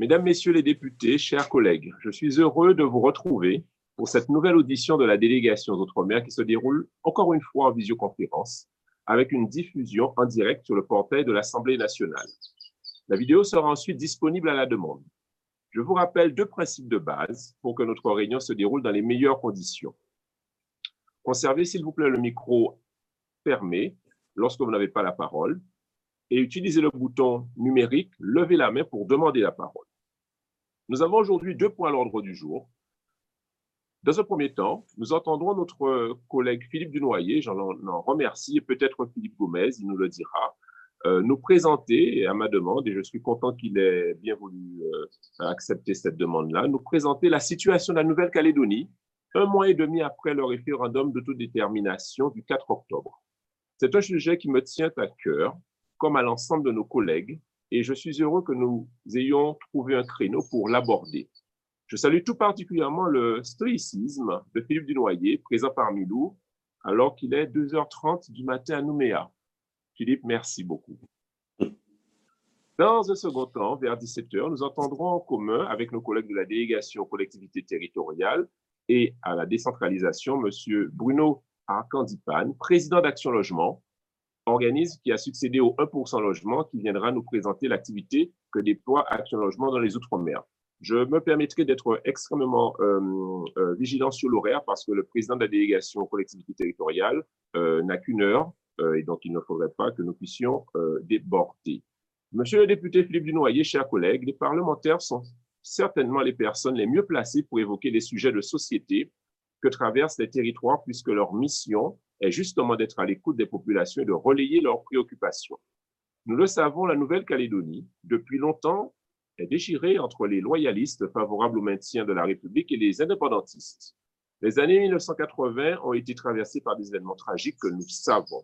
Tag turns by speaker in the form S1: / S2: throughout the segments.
S1: Mesdames, Messieurs les députés, chers collègues, je suis heureux de vous retrouver pour cette nouvelle audition de la délégation aux Outre-mer qui se déroule encore une fois en visioconférence avec une diffusion en direct sur le portail de l'Assemblée nationale. La vidéo sera ensuite disponible à la demande. Je vous rappelle deux principes de base pour que notre réunion se déroule dans les meilleures conditions. Conservez, s'il vous plaît, le micro fermé lorsque vous n'avez pas la parole et utilisez le bouton numérique « Levez la main » pour demander la parole. Nous avons aujourd'hui deux points à l'ordre du jour. Dans un premier temps, nous entendrons notre collègue Philippe Dunoyer, j'en remercie, et peut-être Philippe Gomez, il nous le dira, euh, nous présenter, à ma demande, et je suis content qu'il ait bien voulu euh, accepter cette demande-là, nous présenter la situation de la Nouvelle-Calédonie un mois et demi après le référendum d'autodétermination du 4 octobre. C'est un sujet qui me tient à cœur, comme à l'ensemble de nos collègues, et je suis heureux que nous ayons trouvé un créneau pour l'aborder. Je salue tout particulièrement le stoïcisme de Philippe Dunoyer, présent parmi nous, alors qu'il est 2h30 du matin à Nouméa. Philippe, merci beaucoup. Dans un second temps, vers 17h, nous entendrons en commun avec nos collègues de la délégation aux collectivités territoriales et à la décentralisation, M. Bruno Arcandipane, président d'Action Logement, organisme qui a succédé au 1% Logement, qui viendra nous présenter l'activité que déploie Action Logement dans les Outre-mer. Je me permettrai d'être extrêmement euh, euh, vigilant sur l'horaire parce que le président de la délégation aux collectivités territoriales euh, n'a qu'une heure et donc il ne faudrait pas que nous puissions déborder. Monsieur le député Philippe Dunoyer, chers collègues, les parlementaires sont certainement les personnes les mieux placées pour évoquer les sujets de société que traversent les territoires puisque leur mission est justement d'être à l'écoute des populations et de relayer leurs préoccupations. Nous le savons, la Nouvelle-Calédonie, depuis longtemps, est déchirée entre les loyalistes favorables au maintien de la République et les indépendantistes. Les années 1980 ont été traversées par des événements tragiques que nous savons.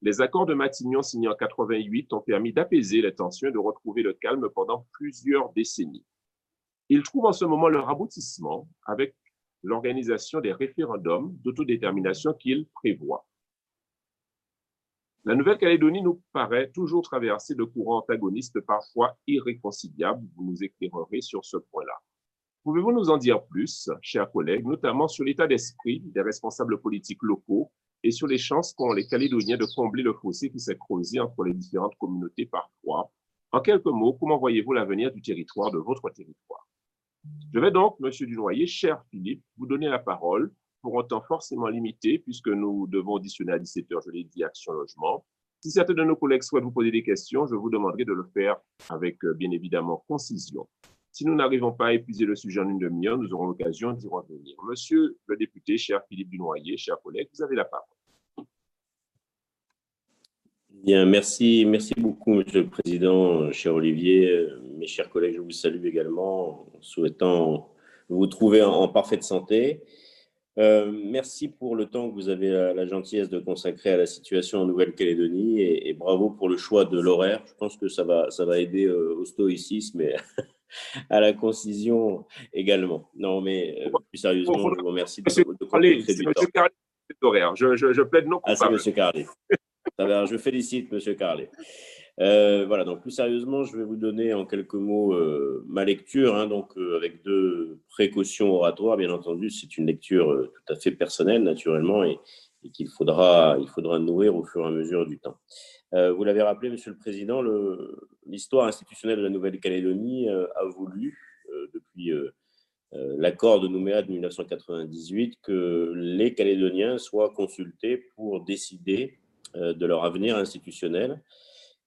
S1: Les accords de Matignon signés en 88 ont permis d'apaiser les tensions et de retrouver le calme pendant plusieurs décennies. Ils trouvent en ce moment leur aboutissement avec l'organisation des référendums d'autodétermination qu'ils prévoient. La Nouvelle-Calédonie nous paraît toujours traversée de courants antagonistes parfois irréconciliables. Vous nous éclairerez sur ce point-là. Pouvez-vous nous en dire plus, chers collègues, notamment sur l'état d'esprit des responsables politiques locaux et sur les chances qu'ont les Calédoniens de combler le fossé qui s'est creusé entre les différentes communautés parfois? En quelques mots, comment voyez-vous l'avenir du territoire, de votre territoire? Je vais donc, Monsieur Dunoyer, cher Philippe, vous donner la parole pour un temps forcément limité, puisque nous devons auditionner à 17h, je l'ai dit, Action Logement. Si certains de nos collègues souhaitent vous poser des questions, je vous demanderai de le faire avec, euh, bien évidemment, concision. Si nous n'arrivons pas à épuiser le sujet en une demi-heure, nous aurons l'occasion d'y revenir. Monsieur le député, cher Philippe Dunoyer, chers collègues, vous avez la parole.
S2: Bien, merci, merci beaucoup, Monsieur le Président, cher Olivier, mes chers collègues, je vous salue également, souhaitant vous trouver en, parfaite santé. Euh, merci pour le temps que vous avez la, gentillesse de consacrer à la situation en Nouvelle-Calédonie et, bravo pour le choix de l'horaire. Je pense que ça va, ça va aider euh, au stoïcisme et à la concision également. Non, mais euh, plus sérieusement, je vous remercie de, de,
S1: de du temps. Je, je, je plaide non
S2: Ah, c'est M. Je félicite M. Carlet. Euh, voilà, donc plus sérieusement, je vais vous donner en quelques mots euh, ma lecture, hein, donc euh, avec deux précautions oratoires, bien entendu, c'est une lecture tout à fait personnelle, naturellement, et, qu'il faudra, il faudra nourrir au fur et à mesure du temps. vous l'avez rappelé, Monsieur le Président, l'histoire institutionnelle de la Nouvelle-Calédonie a voulu, depuis l'accord de Nouméa de 1998, que les Calédoniens soient consultés pour décider de leur avenir institutionnel.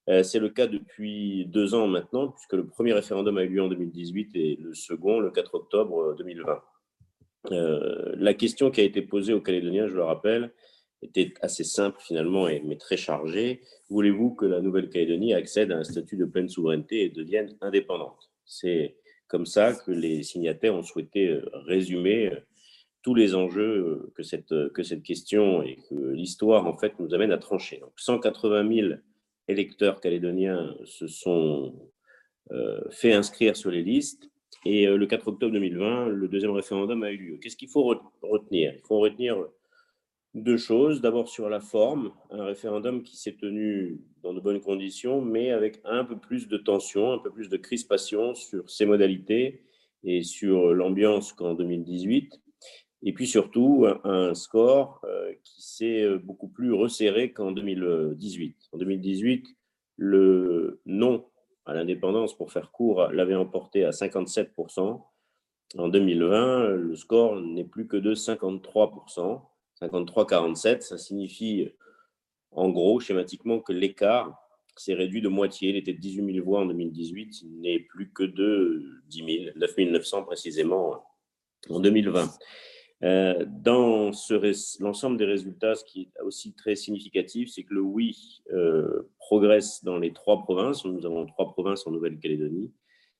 S2: Euh, c'est le cas depuis deux ans maintenant, puisque le premier référendum a eu lieu en 2018 et le second le 4 octobre 2020. Euh, la question qui a été posée aux Calédoniens, je le rappelle, était assez simple finalement, mais très chargée. Voulez-vous que la Nouvelle-Calédonie accède à un statut de pleine souveraineté et devienne indépendante? C'est comme ça que les signataires ont souhaité euh, résumer tous les enjeux que cette, que cette question et que l'histoire en fait nous amène à trancher. Donc 180 000 électeurs calédoniens se sont euh, fait inscrire sur les listes. Et euh, le 4 octobre 2020, le deuxième référendum a eu lieu. Qu'est-ce qu'il faut retenir? Il faut retenir deux choses. D'abord sur la forme, un référendum qui s'est tenu dans de bonnes conditions, mais avec un peu plus de tension, un peu plus de crispation sur ses modalités et sur l'ambiance qu'en 2018. Et puis surtout, un score euh, qui s'est beaucoup plus resserré qu'en 2018. En 2018, le non à l'indépendance, pour faire court, l'avait emporté à 57%. En 2020, le score n'est plus que de 53%. 53-47, ça signifie en gros, schématiquement, que l'écart s'est réduit de moitié. Il était de 18 000 voix en 2018, il n'est plus que de 10 000, 9 900 précisément en 2020. Euh, dans l'ensemble des résultats, ce qui est aussi très significatif, c'est que le oui euh, progresse dans les trois provinces. Nous avons trois provinces en Nouvelle-Calédonie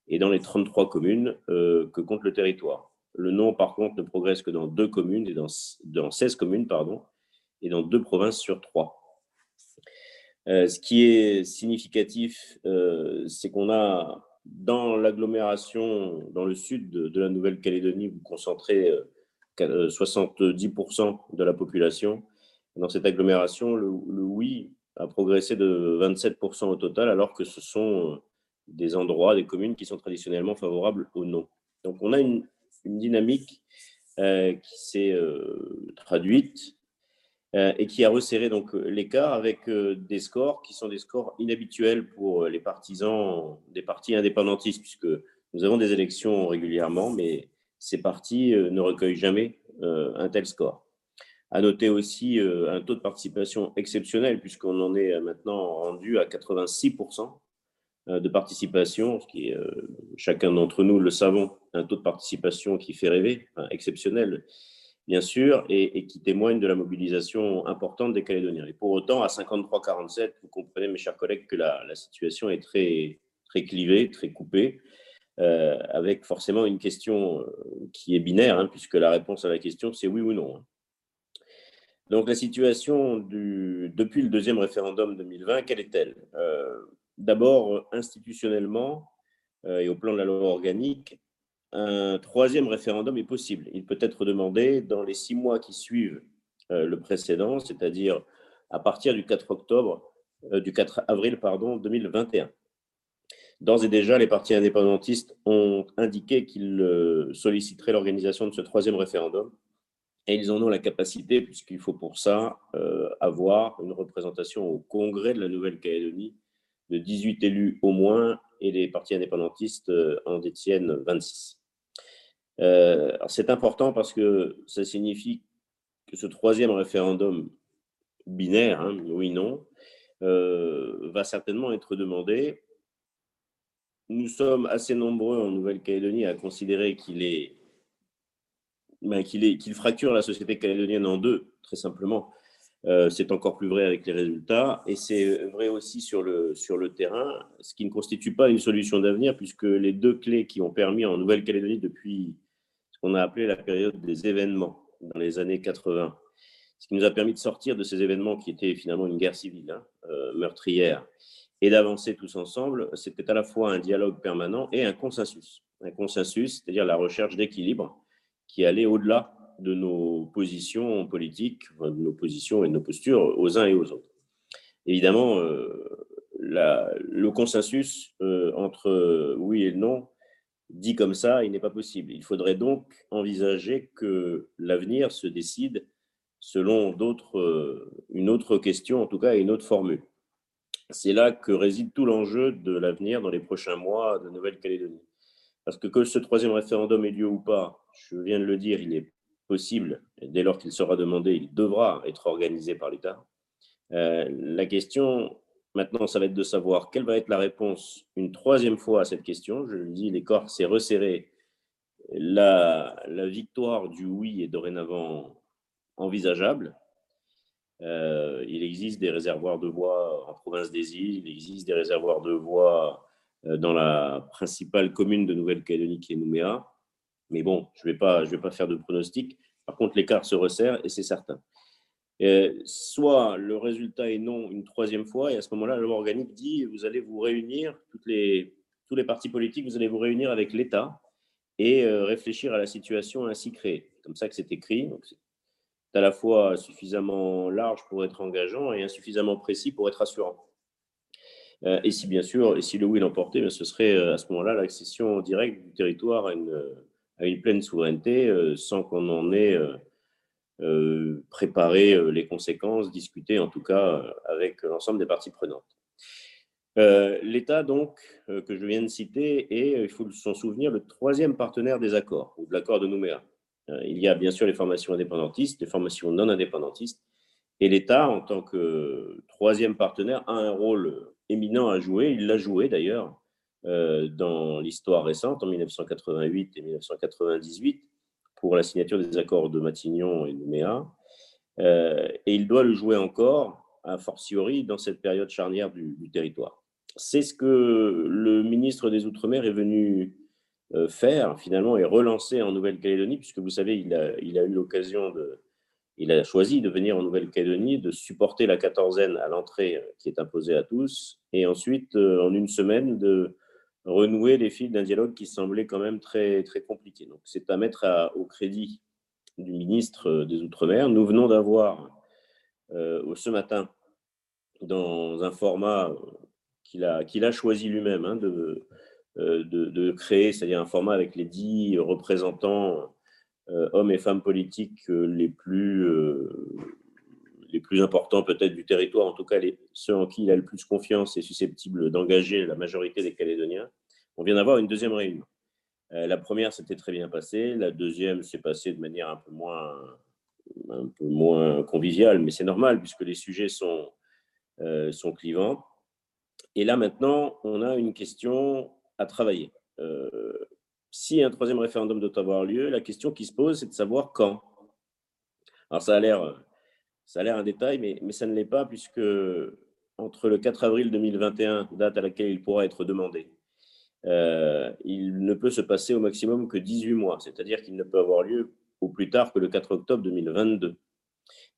S2: et dans les 33 communes euh, que compte le territoire. Le non, par contre, ne progresse que dans deux communes, et dans, dans 16 communes, pardon, et dans deux provinces sur trois. ce qui est significatif, c'est qu'on a dans l'agglomération, dans le sud de, de la Nouvelle-Calédonie, vous concentrez 70% euh, de la population. Dans cette agglomération, le, oui a progressé de 27% au total, alors que ce sont euh, des endroits, des communes qui sont traditionnellement favorables au non. Donc on a une, dynamique euh, qui s'est traduite et qui a resserré donc l'écart avec des scores qui sont des scores inhabituels pour les partisans des partis indépendantistes, puisque nous avons des élections régulièrement, mais ces partis euh, ne recueillent jamais euh, un tel score. À noter aussi euh, un taux de participation exceptionnel, puisqu'on en est maintenant rendu à 86% de participation, ce qui est, chacun d'entre nous le savons, un taux de participation qui fait rêver, exceptionnel, bien sûr, et, qui témoigne de la mobilisation importante des Calédoniens. Et pour autant, à 53-47, vous comprenez, mes chers collègues, que la, la situation est très, très clivée, très coupée. Euh, avec forcément une question euh, qui est binaire, hein, puisque la réponse à la question, c'est oui ou non. Hein. Donc la situation depuis le deuxième référendum 2020, quelle est-elle? Euh, D'abord, institutionnellement et au plan de la loi organique, un troisième référendum est possible. Il peut être demandé dans les six mois qui suivent le précédent, c'est-à-dire à partir du 4 octobre, du 4 avril pardon, 2021. D'ores et déjà, les partis indépendantistes ont indiqué qu'ils euh, solliciteraient l'organisation de ce troisième référendum. Et ils en ont la capacité, puisqu'il faut pour ça euh, avoir une représentation au Congrès de la Nouvelle-Calédonie de 18 élus au moins, et les partis indépendantistes euh, en détiennent 26. C'est important parce que ça signifie que ce troisième référendum binaire, hein, oui-non, va certainement être demandé nous sommes assez nombreux en Nouvelle-Calédonie à considérer qu'il est, ben, qu'il qu'il fracture la société calédonienne en deux, très simplement. Euh, c'est encore plus vrai avec les résultats et c'est vrai aussi sur le, sur le terrain, ce qui ne constitue pas une solution d'avenir puisque les deux clés qui ont permis en Nouvelle-Calédonie depuis ce qu'on a appelé la période des événements dans les années 80, ce qui nous a permis de sortir de ces événements qui étaient finalement une guerre civile hein, euh, meurtrière et d'avancer tous ensemble, c'était à la fois un dialogue permanent et un consensus. Un consensus, c'est-à-dire la recherche d'équilibre qui allait au-delà de nos positions politiques, de nos positions et de nos postures aux uns et aux autres. Évidemment, euh, le consensus euh, entre oui et non, dit comme ça, il n'est pas possible. Il faudrait donc envisager que l'avenir se décide selon d'autres, euh, une autre question, en tout cas, une autre formule. C'est là que réside tout l'enjeu de l'avenir dans les prochains mois de Nouvelle-Calédonie. Parce que que ce troisième référendum ait lieu ou pas, je viens de le dire, il est possible, dès lors qu'il sera demandé, il devra être organisé par l'État. Euh, la question, maintenant, ça va être de savoir quelle va être la réponse une troisième fois à cette question. Je le dis, les corps s'est resserré. La, la victoire du oui est dorénavant envisageable. Euh, il existe des réservoirs de voix en province des îles, il existe des réservoirs de voix euh, dans la principale commune de Nouvelle-Calédonie qui est Nouméa. Mais bon, je ne vais, pas, faire de pronostic. Par contre, l'écart se resserre et c'est certain. Euh, soit le résultat est non une troisième fois, et à ce moment-là, la loi organique dit vous allez vous réunir, tous les partis politiques, vous allez vous réunir avec l'État et réfléchir à la situation ainsi créée. Comme ça que c'est écrit. À la fois suffisamment large pour être engageant et insuffisamment précis pour être assurant. Euh, et si bien sûr, et si le oui l'emportait, ben, ce serait euh, à ce moment-là l'accession directe du territoire à une, à une pleine souveraineté euh, sans qu'on en ait préparé les conséquences, discuté en tout cas avec l'ensemble des parties prenantes. L'État, donc, que je viens de citer, est, il faut s'en souvenir, le troisième partenaire des accords, ou de l'accord de Nouméa. Il y a bien sûr les formations indépendantistes, les formations non indépendantistes, et l'État, en tant que troisième partenaire, a un rôle éminent à jouer. Il l'a joué d'ailleurs euh, dans l'histoire récente, en 1988 et 1998, pour la signature des accords de Matignon et de Nouméa. Euh, et il doit le jouer encore, a fortiori, dans cette période charnière du, territoire. C'est ce que le ministre des Outre-mer est venu euh, faire, finalement, et relancer en Nouvelle-Calédonie, puisque vous savez, il a, il a eu l'occasion de, il a choisi de venir en Nouvelle-Calédonie, de supporter la quatorzaine à l'entrée euh, qui est imposée à tous, et ensuite, euh, en une semaine, de renouer les fils d'un dialogue qui semblait quand même très, très compliqué. Donc, c'est à mettre au crédit du ministre euh, des Outre-mer. Nous venons d'avoir ce matin, dans un format qu'il a, qu'il a choisi lui-même hein, de, de, de, créer, c'est-à-dire un format avec les dix représentants euh, hommes et femmes politiques euh, les plus, euh, les plus importants peut-être du territoire, en tout cas ceux en qui il a le plus confiance et susceptible d'engager la majorité des Calédoniens. On vient d'avoir une deuxième réunion. la première s'était très bien passée, la deuxième s'est passée de manière un peu moins, un peu moins conviviale, mais c'est normal puisque les sujets sont, sont clivants. Et là maintenant, on a une question à travailler si un troisième référendum doit avoir lieu, la question qui se pose, c'est de savoir quand. Alors ça a l'air, ça a l'air un détail, mais, mais ça ne l'est pas puisque entre le 4 avril 2021, date à laquelle il pourra être demandé, euh, il ne peut se passer au maximum que 18 mois, c'est-à-dire qu'il ne peut avoir lieu au plus tard que le 4 octobre 2022.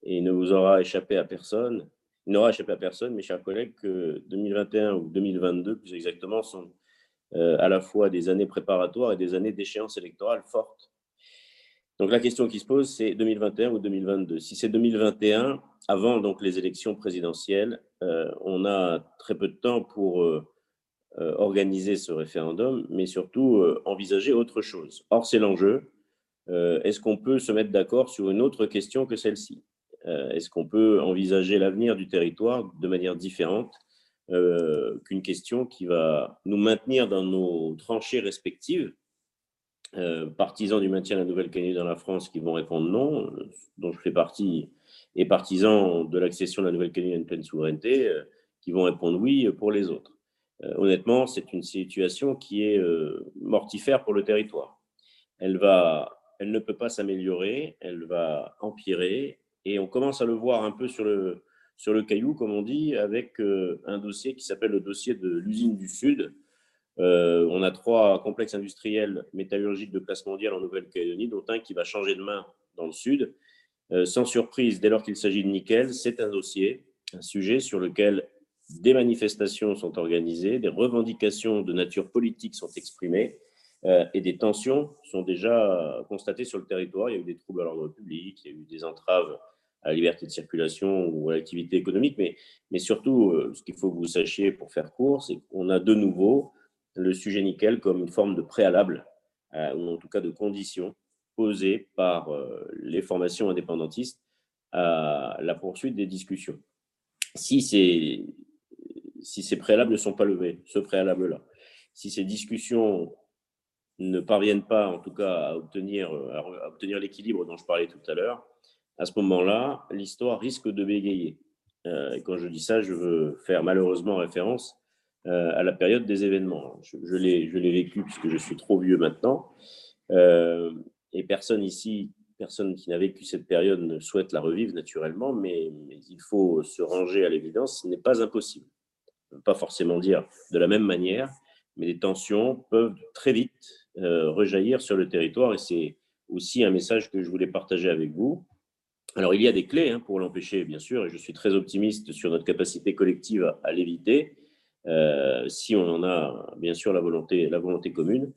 S2: Et il ne vous aura échappé à personne, il n'aura échappé à personne, mes chers collègues, que 2021 ou 2022, plus exactement, sont euh, à la fois des années préparatoires et des années d'échéance électorale fortes. Donc la question qui se pose, c'est 2021 ou 2022. Si c'est 2021, avant donc les élections présidentielles, euh, on a très peu de temps pour euh, organiser ce référendum, mais surtout envisager autre chose. Or, c'est l'enjeu. Est-ce qu'on peut se mettre d'accord sur une autre question que celle-ci? Est-ce qu'on peut envisager l'avenir du territoire de manière différente? Euh, qu'une question qui va nous maintenir dans nos tranchées respectives. Euh, partisans du maintien de la Nouvelle-Calédonie dans la France qui vont répondre non, dont je fais partie, et partisans de l'accession de la Nouvelle-Calédonie à une pleine souveraineté euh, qui vont répondre oui pour les autres. honnêtement, c'est une situation qui est mortifère pour le territoire. Elle, va, elle ne peut pas s'améliorer, elle va empirer, et on commence à le voir un peu sur le, sur le caillou, comme on dit, avec euh, un dossier qui s'appelle le dossier de l'usine du Sud. Euh, on a trois complexes industriels métallurgiques de classe mondiale en Nouvelle-Calédonie, dont un qui va changer de main dans le Sud. Euh, sans surprise, dès lors qu'il s'agit de nickel, c'est un dossier, un sujet sur lequel des manifestations sont organisées, des revendications de nature politique sont exprimées et des tensions sont déjà constatées sur le territoire. Il y a eu des troubles à l'ordre public, il y a eu des entraves à la liberté de circulation ou à l'activité économique, mais, mais surtout, euh, ce qu'il faut que vous sachiez pour faire court, c'est qu'on a de nouveau le sujet nickel comme une forme de préalable, euh, ou en tout cas de condition posée par euh, les formations indépendantistes à la poursuite des discussions. Si ces, si ces préalables ne sont pas levés, ce préalable-là, si ces discussions ne parviennent pas, en tout cas, à obtenir, à obtenir l'équilibre dont je parlais tout à l'heure, à ce moment-là, l'histoire risque de bégayer. Euh, et quand je dis ça, je veux faire malheureusement référence euh, à la période des événements. Je, je l'ai vécu puisque je suis trop vieux maintenant. Euh, et personne ici, personne qui n'a vécu cette période ne souhaite la revivre naturellement, mais, il faut se ranger à l'évidence, ce n'est pas impossible. On ne peut pas forcément dire de la même manière, mais les tensions peuvent très vite rejaillir sur le territoire et c'est aussi un message que je voulais partager avec vous. Alors, il y a des clés hein, pour l'empêcher, bien sûr, et je suis très optimiste sur notre capacité collective à, l'éviter, euh, si on en a, bien sûr, la volonté, la volonté commune.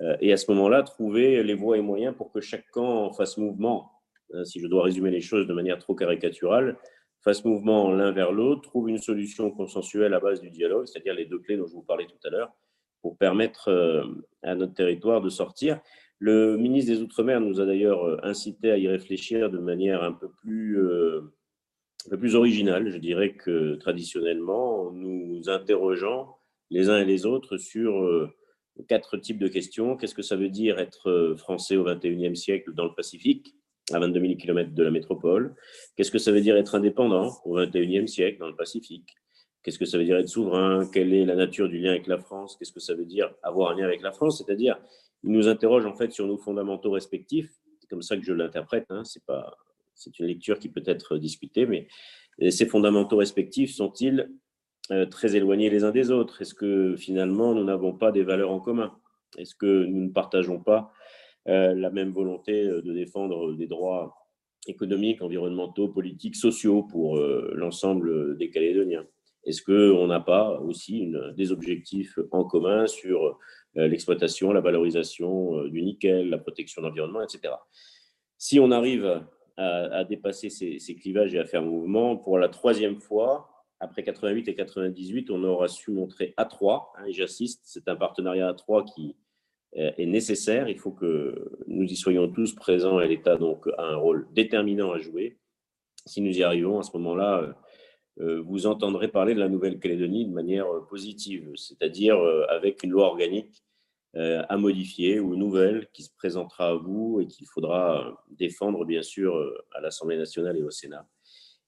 S2: Euh, et à ce moment-là, trouver les voies et moyens pour que chaque camp fasse mouvement hein, si je dois résumer les choses de manière trop caricaturale, fassent mouvement l'un vers l'autre, trouvent une solution consensuelle à base du dialogue, c'est-à-dire les deux clés dont je vous parlais tout à l'heure, pour permettre euh, à notre territoire de sortir. Le ministre des Outre-mer nous a d'ailleurs euh, incité à y réfléchir de manière un peu plus, euh, originale, je dirais que traditionnellement, nous interrogeant les uns et les autres sur quatre types de questions. Qu'est-ce que ça veut dire être français au XXIe siècle dans le Pacifique à 22 000 km de la métropole? Qu'est-ce que ça veut dire être indépendant au XXIe siècle dans le Pacifique? Qu'est-ce que ça veut dire être souverain? Quelle est la nature du lien avec la France? Qu'est-ce que ça veut dire avoir un lien avec la France? C'est-à-dire, il nous interroge en fait sur nos fondamentaux respectifs. C'est comme ça que je l'interprète. Hein. C'est pas, c'est une lecture qui peut être discutée, mais ces fondamentaux respectifs sont-ils euh, très éloignés les uns des autres? Est-ce que finalement nous n'avons pas des valeurs en commun? Est-ce que nous ne partageons pas euh, la même volonté euh, de défendre des droits économiques, environnementaux, politiques, sociaux pour l'ensemble des Calédoniens? Est-ce qu'on n'a pas aussi des objectifs en commun sur l'exploitation, la valorisation du nickel, la protection de l'environnement, etc. Si on arrive à, dépasser ces, clivages et à faire mouvement, pour la troisième fois, après 88 et 98, on aura su montrer à 3, hein, et j'assiste, c'est un partenariat à 3 qui, euh, est nécessaire. Il faut que nous y soyons tous présents et l'État donc a un rôle déterminant à jouer. Si nous y arrivons, à ce moment-là, euh, euh, vous entendrez parler de la Nouvelle-Calédonie de manière positive, c'est-à-dire avec une loi organique à modifier ou nouvelle qui se présentera à vous et qu'il faudra défendre, bien sûr, à l'Assemblée nationale et au Sénat.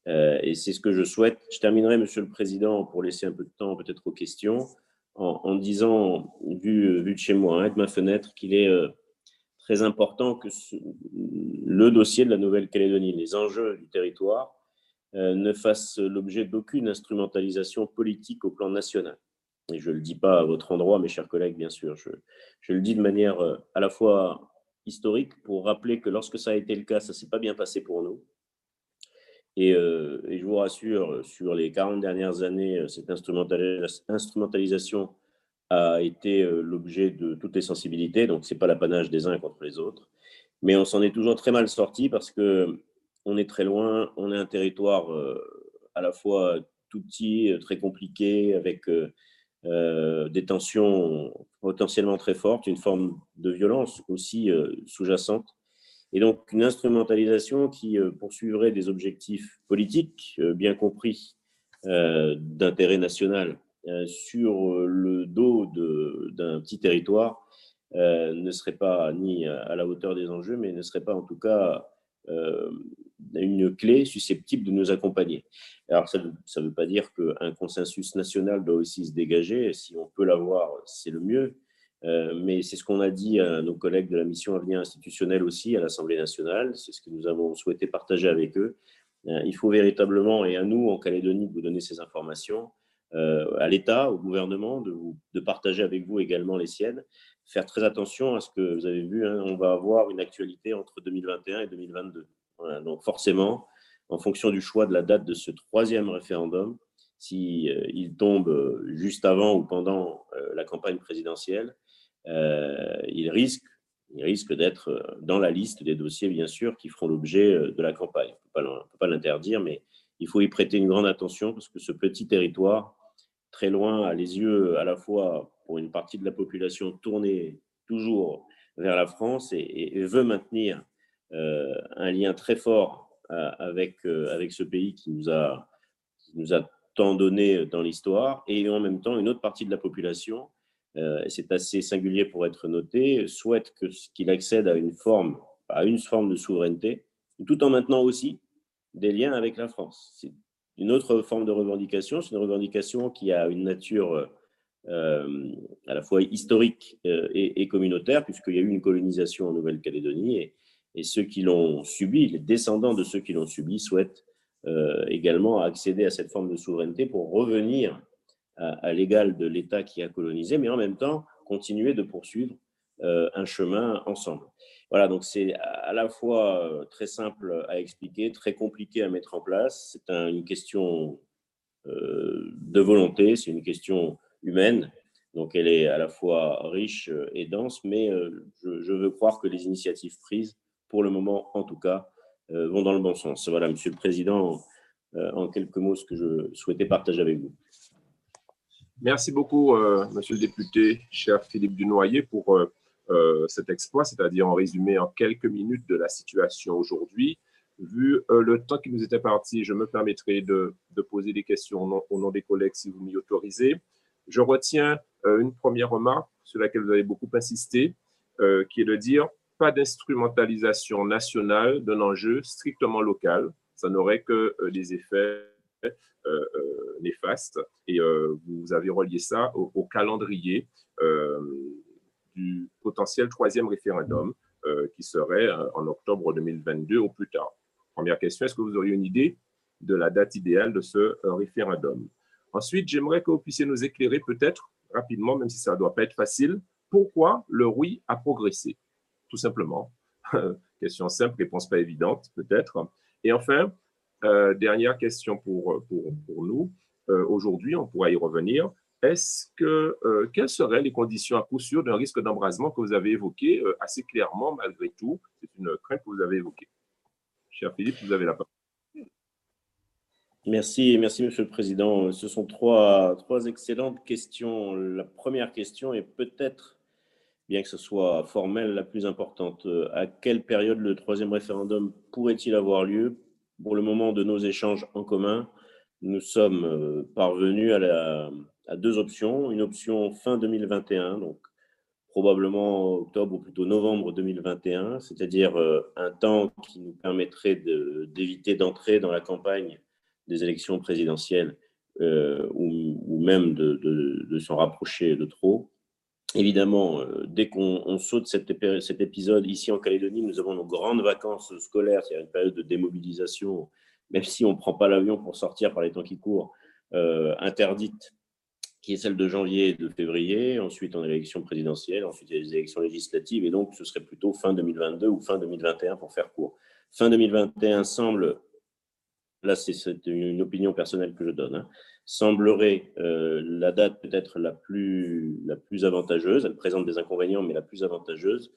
S2: Et c'est ce que je souhaite. Je terminerai, Monsieur le Président, pour laisser un peu de temps peut-être aux questions en, disant, vu, de chez moi, hein, de ma fenêtre, qu'il est euh, très important que le dossier de la Nouvelle-Calédonie, les enjeux du territoire, euh, ne fassent l'objet d'aucune instrumentalisation politique au plan national. Et je ne le dis pas à votre endroit, mes chers collègues, bien sûr. Je, le dis de manière euh, à la fois historique pour rappeler que lorsque ça a été le cas, ça ne s'est pas bien passé pour nous. Euh, et, je vous rassure, sur les 40 dernières années, euh, cette instrumentalisation a été euh, l'objet de toutes les sensibilités, donc ce n'est pas l'apanage des uns contre les autres. Mais on s'en est toujours très mal sorti parce que on est très loin, on est un territoire à la fois tout petit, très compliqué, avec des tensions potentiellement très fortes, une forme de violence aussi sous-jacente. Et donc une instrumentalisation qui euh, poursuivrait des objectifs politiques euh, bien compris euh, d'intérêt national sur le dos d'un petit territoire ne serait pas ni à la hauteur des enjeux, mais ne serait pas en tout cas une clé susceptible de nous accompagner. Alors, ça ne veut pas dire qu'un consensus national doit aussi se dégager. Si on peut l'avoir, c'est le mieux. Euh, mais c'est ce qu'on a dit à nos collègues de la mission Avenir institutionnel aussi à l'Assemblée nationale. C'est ce que nous avons souhaité partager avec eux. Euh, il faut véritablement, et à nous en Calédonie, de vous donner ces informations, euh, à l'État, au gouvernement, de partager avec vous également les siennes. Faire très attention à ce que vous avez vu, hein, on va avoir une actualité entre 2021 et 2022. donc forcément, en fonction du choix de la date de ce troisième référendum, s'il si, il tombe juste avant ou pendant la campagne présidentielle, euh, il risque, il risque d'être euh, dans la liste des dossiers, bien sûr, qui feront l'objet euh, de la campagne. On ne peut pas l'interdire, mais il faut y prêter une grande attention parce que ce petit territoire, très loin, a les yeux à la fois pour une partie de la population tournée toujours vers la France et, veut maintenir un lien très fort avec, avec ce pays qui nous, a, nous a tant donné dans l'histoire et en même temps une autre partie de la population euh, c'est assez singulier pour être noté, souhaite qu'il accède à une forme, à une forme de souveraineté, tout en maintenant aussi des liens avec la France. Une autre forme de revendication, c'est une revendication qui a une nature euh, à la fois historique euh, et, communautaire, puisqu'il y a eu une colonisation en Nouvelle-Calédonie, et, ceux qui l'ont subi, les descendants de ceux qui l'ont subi, souhaitent également accéder à cette forme de souveraineté pour revenir à, l'égal de l'État qui a colonisé, mais en même temps continuer de poursuivre euh, un chemin ensemble. Voilà, donc c'est à la fois euh, très simple à expliquer, très compliqué à mettre en place. C'est une question euh, de volonté, c'est une question humaine. Donc elle est à la fois riche et dense, mais je, veux croire que les initiatives prises, pour le moment en tout cas, vont dans le bon sens. Voilà, Monsieur le Président, en quelques mots, ce que je souhaitais partager avec vous.
S1: Merci beaucoup, Monsieur le député, cher Philippe Dunoyer, pour cet exploit, c'est-à-dire en résumé en quelques minutes de la situation aujourd'hui. Vu le temps qui nous était parti, je me permettrai de, poser des questions au nom des collègues si vous m'y autorisez. Je retiens une première remarque sur laquelle vous avez beaucoup insisté, euh, qui est de dire pas d'instrumentalisation nationale d'un enjeu strictement local. Ça n'aurait que euh, des effets euh, néfastes. Et vous avez relié ça au, calendrier du potentiel troisième référendum qui serait en octobre 2022 au plus tard. Première question, est-ce que vous auriez une idée de la date idéale de ce référendum? Ensuite, j'aimerais que vous puissiez nous éclairer peut-être rapidement, même si ça ne doit pas être facile, pourquoi le oui a progressé? Tout simplement. question simple, réponse pas évidente peut-être. Et enfin, euh, dernière question pour, pour, pour nous. Euh, aujourd'hui, on pourra y revenir. Est-ce que, euh, quelles seraient les conditions à coup sûr d'un risque d'embrasement que vous avez évoqué assez clairement malgré tout? C'est une crainte que vous avez évoquée. Cher Philippe, vous avez la parole.
S2: Merci, merci Monsieur le Président. Ce sont trois, excellentes questions. La première question est peut-être, bien que ce soit formel, la plus importante. À quelle période le troisième référendum pourrait-il avoir lieu? Pour le moment de nos échanges en commun, nous sommes euh, parvenus à, deux options. Une option fin 2021, donc probablement octobre ou plutôt novembre 2021, c'est-à-dire euh, un temps qui nous permettrait d'éviter d'entrer dans la campagne des élections présidentielles euh, ou, même de, s'en rapprocher de trop. Évidemment, euh, dès qu'on saute cet, épisode ici en Calédonie, nous avons nos grandes vacances scolaires, c'est-à-dire une période de démobilisation, même si on ne prend pas l'avion pour sortir par les temps qui courent, interdite, qui est celle de janvier et de février. Ensuite, on a l'élection présidentielle, ensuite il y a les élections législatives, et donc ce serait plutôt fin 2022 ou fin 2021 pour faire court. Fin 2021 semble là c'est une opinion personnelle que je donne, hein, semblerait euh, la date peut-être la plus, la plus avantageuse. Elle présente des inconvénients, mais la plus avantageuse.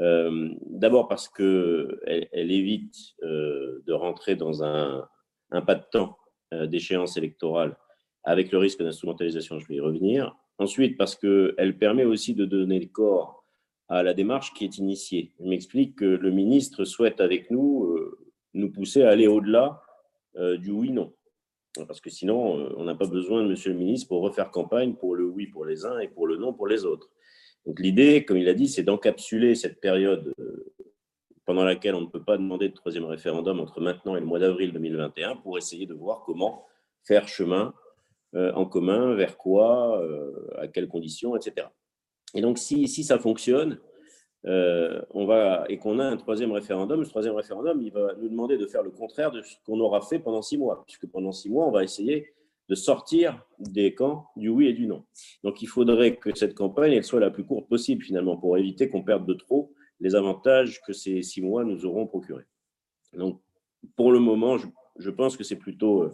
S2: Euh, d'abord parce qu'elle elle évite euh, de rentrer dans un, un pas de temps d'échéance électorale avec le risque d'instrumentalisation, je vais y revenir. Ensuite, parce qu'elle permet aussi de donner le corps à la démarche qui est initiée. Je m'explique que le ministre souhaite avec nous nous pousser à aller au-delà euh, du oui-non. Parce que sinon, euh, on n'a pas besoin de Monsieur le ministre pour refaire campagne pour le oui pour les uns et pour le non pour les autres. Donc l'idée, comme il a dit, c'est d'encapsuler cette période euh, pendant laquelle on ne peut pas demander de troisième référendum entre maintenant et le mois d'avril 2021 pour essayer de voir comment faire chemin en commun, vers quoi, à quelles conditions, etc. Et donc si, si ça fonctionne, euh, on va, et qu'on a un troisième référendum, ce troisième référendum, il va nous demander de faire le contraire de ce qu'on aura fait pendant six mois, puisque pendant six mois, on va essayer de sortir des camps du oui et du non. Donc il faudrait que cette campagne elle soit la plus courte possible finalement pour éviter qu'on perde de trop les avantages que ces six mois nous auront procurés. Donc pour le moment, je, pense que c'est plutôt euh, euh,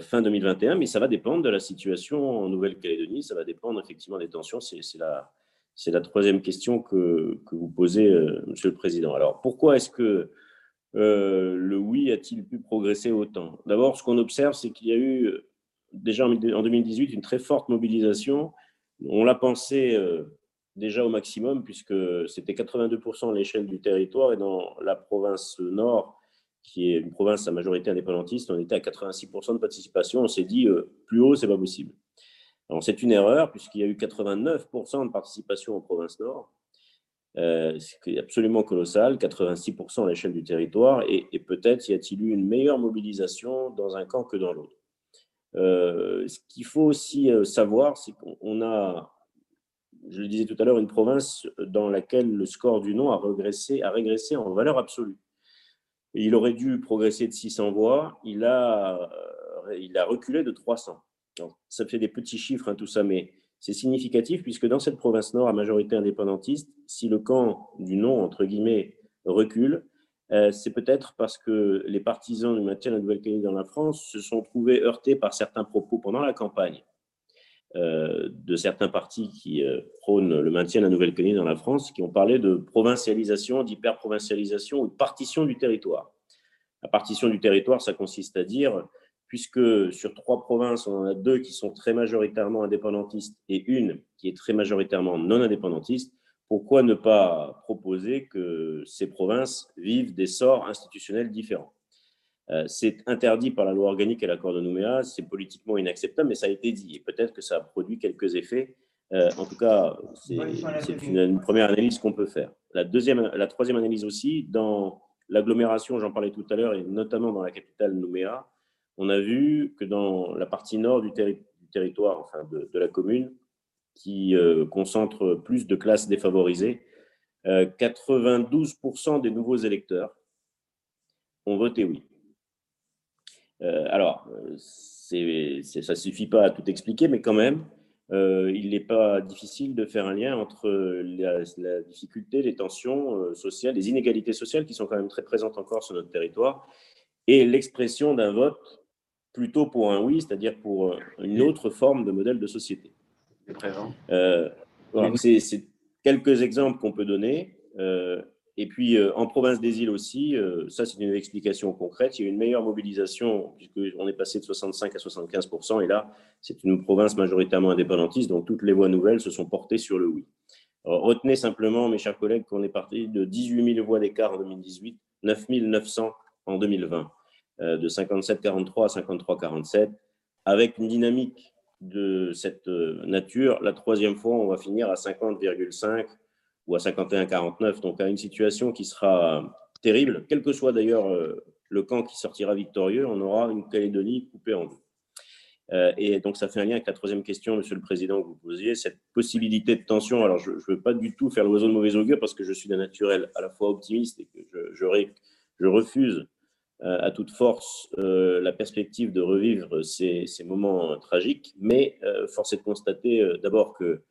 S2: fin 2021, mais ça va dépendre de la situation en Nouvelle-Calédonie, ça va dépendre effectivement des tensions, c'est la, c'est la troisième question que, vous posez, euh, Monsieur le Président. Alors, pourquoi est-ce que euh, le oui a-t-il pu progresser autant? D'abord, ce qu'on observe, c'est qu'il y a eu euh, déjà en 2018 une très forte mobilisation. On l'a pensé déjà au maximum, puisque c'était 82% à l'échelle du territoire, et dans la province nord, qui est une province à majorité indépendantiste, on était à 86% de participation. On s'est dit, plus haut, c'est pas possible c'est une erreur puisqu'il y a eu 89% de participation en province nord, euh, ce qui est absolument colossal, 86% à l'échelle du territoire, et, peut-être y a-t-il eu une meilleure mobilisation dans un camp que dans l'autre. Euh, ce qu'il faut aussi euh, savoir, c'est qu'on a, je le disais tout à l'heure, une province dans laquelle le score du non a a régressé en valeur absolue. Il aurait dû progresser de 600 voix, il a, il a reculé de 300 ça fait des petits chiffres, hein, tout ça, mais c'est significatif puisque dans cette province nord à majorité indépendantiste, si le camp du non, entre guillemets, recule, euh, c'est peut-être parce que les partisans du maintien de la Nouvelle-Calédonie dans la France se sont trouvés heurtés par certains propos pendant la campagne. euh, de certains partis qui euh, prônent le maintien de la Nouvelle-Calédonie dans la France, qui ont parlé de provincialisation, d'hyper-provincialisation ou de partition du territoire. La partition du territoire, ça consiste à dire, puisque sur trois provinces, on en a deux qui sont très majoritairement indépendantistes et une qui est très majoritairement non indépendantiste, pourquoi ne pas proposer que ces provinces vivent des sorts institutionnels différents? euh, c'est interdit par la loi organique et l'accord de Nouméa, c'est politiquement inacceptable, mais ça a été dit. Et peut-être que ça a produit quelques effets. Euh, en tout cas, c'est une, première analyse qu'on peut faire. La, deuxième, la troisième analyse aussi, dans l'agglomération, j'en parlais tout à l'heure, et notamment dans la capitale Nouméa, on a vu que dans la partie nord du, territoire, enfin de, la commune, qui euh, concentre plus de classes défavorisées, 92% des nouveaux électeurs ont voté oui. Euh, alors, euh, ça ne suffit pas à tout expliquer, mais quand même, euh, il n'est pas difficile de faire un lien entre la, difficulté, les tensions sociales, les inégalités sociales qui sont quand même très présentes encore sur notre territoire, et l'expression d'un vote plutôt pour un oui, c'est-à-dire pour une autre forme de modèle de société. C'est quelques exemples qu'on peut donner. Et puis, euh, en province des îles aussi, euh, ça c'est une explication concrète, il y a eu une meilleure mobilisation, puisqu'on est passé de 65 à 75% et là, c'est une province majoritairement indépendantiste, donc toutes les voix nouvelles se sont portées sur le oui. retenez simplement, mes chers collègues, qu'on est parti de 18 000 voix d'écart en 2018, 9 900 en 2020, euh, de 57-43 à 53-47, avec une dynamique de cette nature. La troisième fois, on va finir à 50,5 ou à 51-49, donc à une situation qui sera terrible, quel que soit d'ailleurs euh, le camp qui sortira victorieux, on aura une Calédonie coupée en deux. Euh, et donc, ça fait un lien avec la troisième question, Monsieur le Président, que vous posiez, cette possibilité de tension. Alors, je ne veux pas du tout faire l'oiseau de mauvais augure parce que je suis d'un naturel à la fois optimiste et que je, refuse euh, à toute force la perspective de revivre ces moments tragiques. Mais force est de constater d'abord que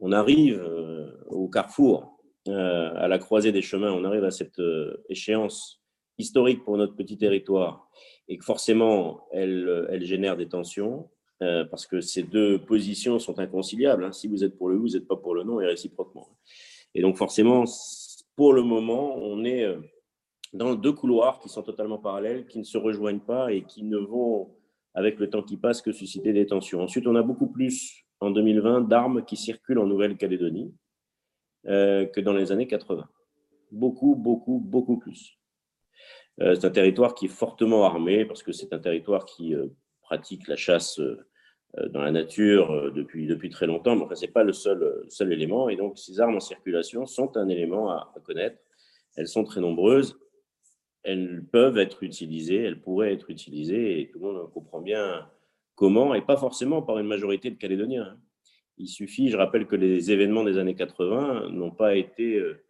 S2: on arrive euh, au carrefour, euh, à la croisée des chemins, on arrive à cette euh, échéance historique pour notre petit territoire et que forcément, elle, elle génère des tensions parce que ces deux positions sont inconciliables. Hein. Si vous êtes pour le oui, vous n'êtes pas pour le non et réciproquement. Et donc forcément, pour le moment, on est dans deux couloirs qui sont totalement parallèles, qui ne se rejoignent pas et qui ne vont, avec le temps qui passe, que susciter des tensions. Ensuite, on a beaucoup plus en 2020 d'armes qui circulent en Nouvelle-Calédonie euh, que dans les années 80. Beaucoup, beaucoup, beaucoup plus. Euh, c'est un territoire qui est fortement armé parce que c'est un territoire qui euh, pratique la chasse dans la nature depuis, depuis très longtemps, mais enfin, ce n'est pas le seul, élément. Et donc, ces armes en circulation sont un élément à, à connaître. Elles sont très nombreuses. Elles peuvent être utilisées, elles pourraient être utilisées, et tout le monde comprend bien Comment Et pas forcément par une majorité de Calédoniens. Hein. Il suffit, je rappelle que les événements des années 80 n'ont pas été euh,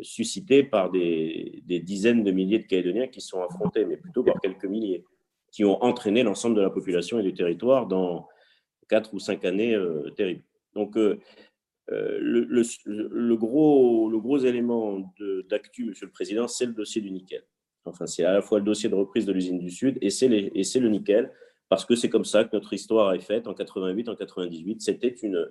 S2: suscités par des, dizaines de milliers de Calédoniens qui sont affrontés, mais plutôt par quelques milliers, qui ont entraîné l'ensemble de la population et du territoire dans quatre ou cinq années euh, terribles. Donc, euh, le, gros, le gros élément d'actu, Monsieur le Président, c'est le dossier du nickel. Enfin, c'est à la fois le dossier de reprise de l'usine du Sud et c'est le nickel parce que c'est comme ça que notre histoire est faite en 88, en 98. C'était une,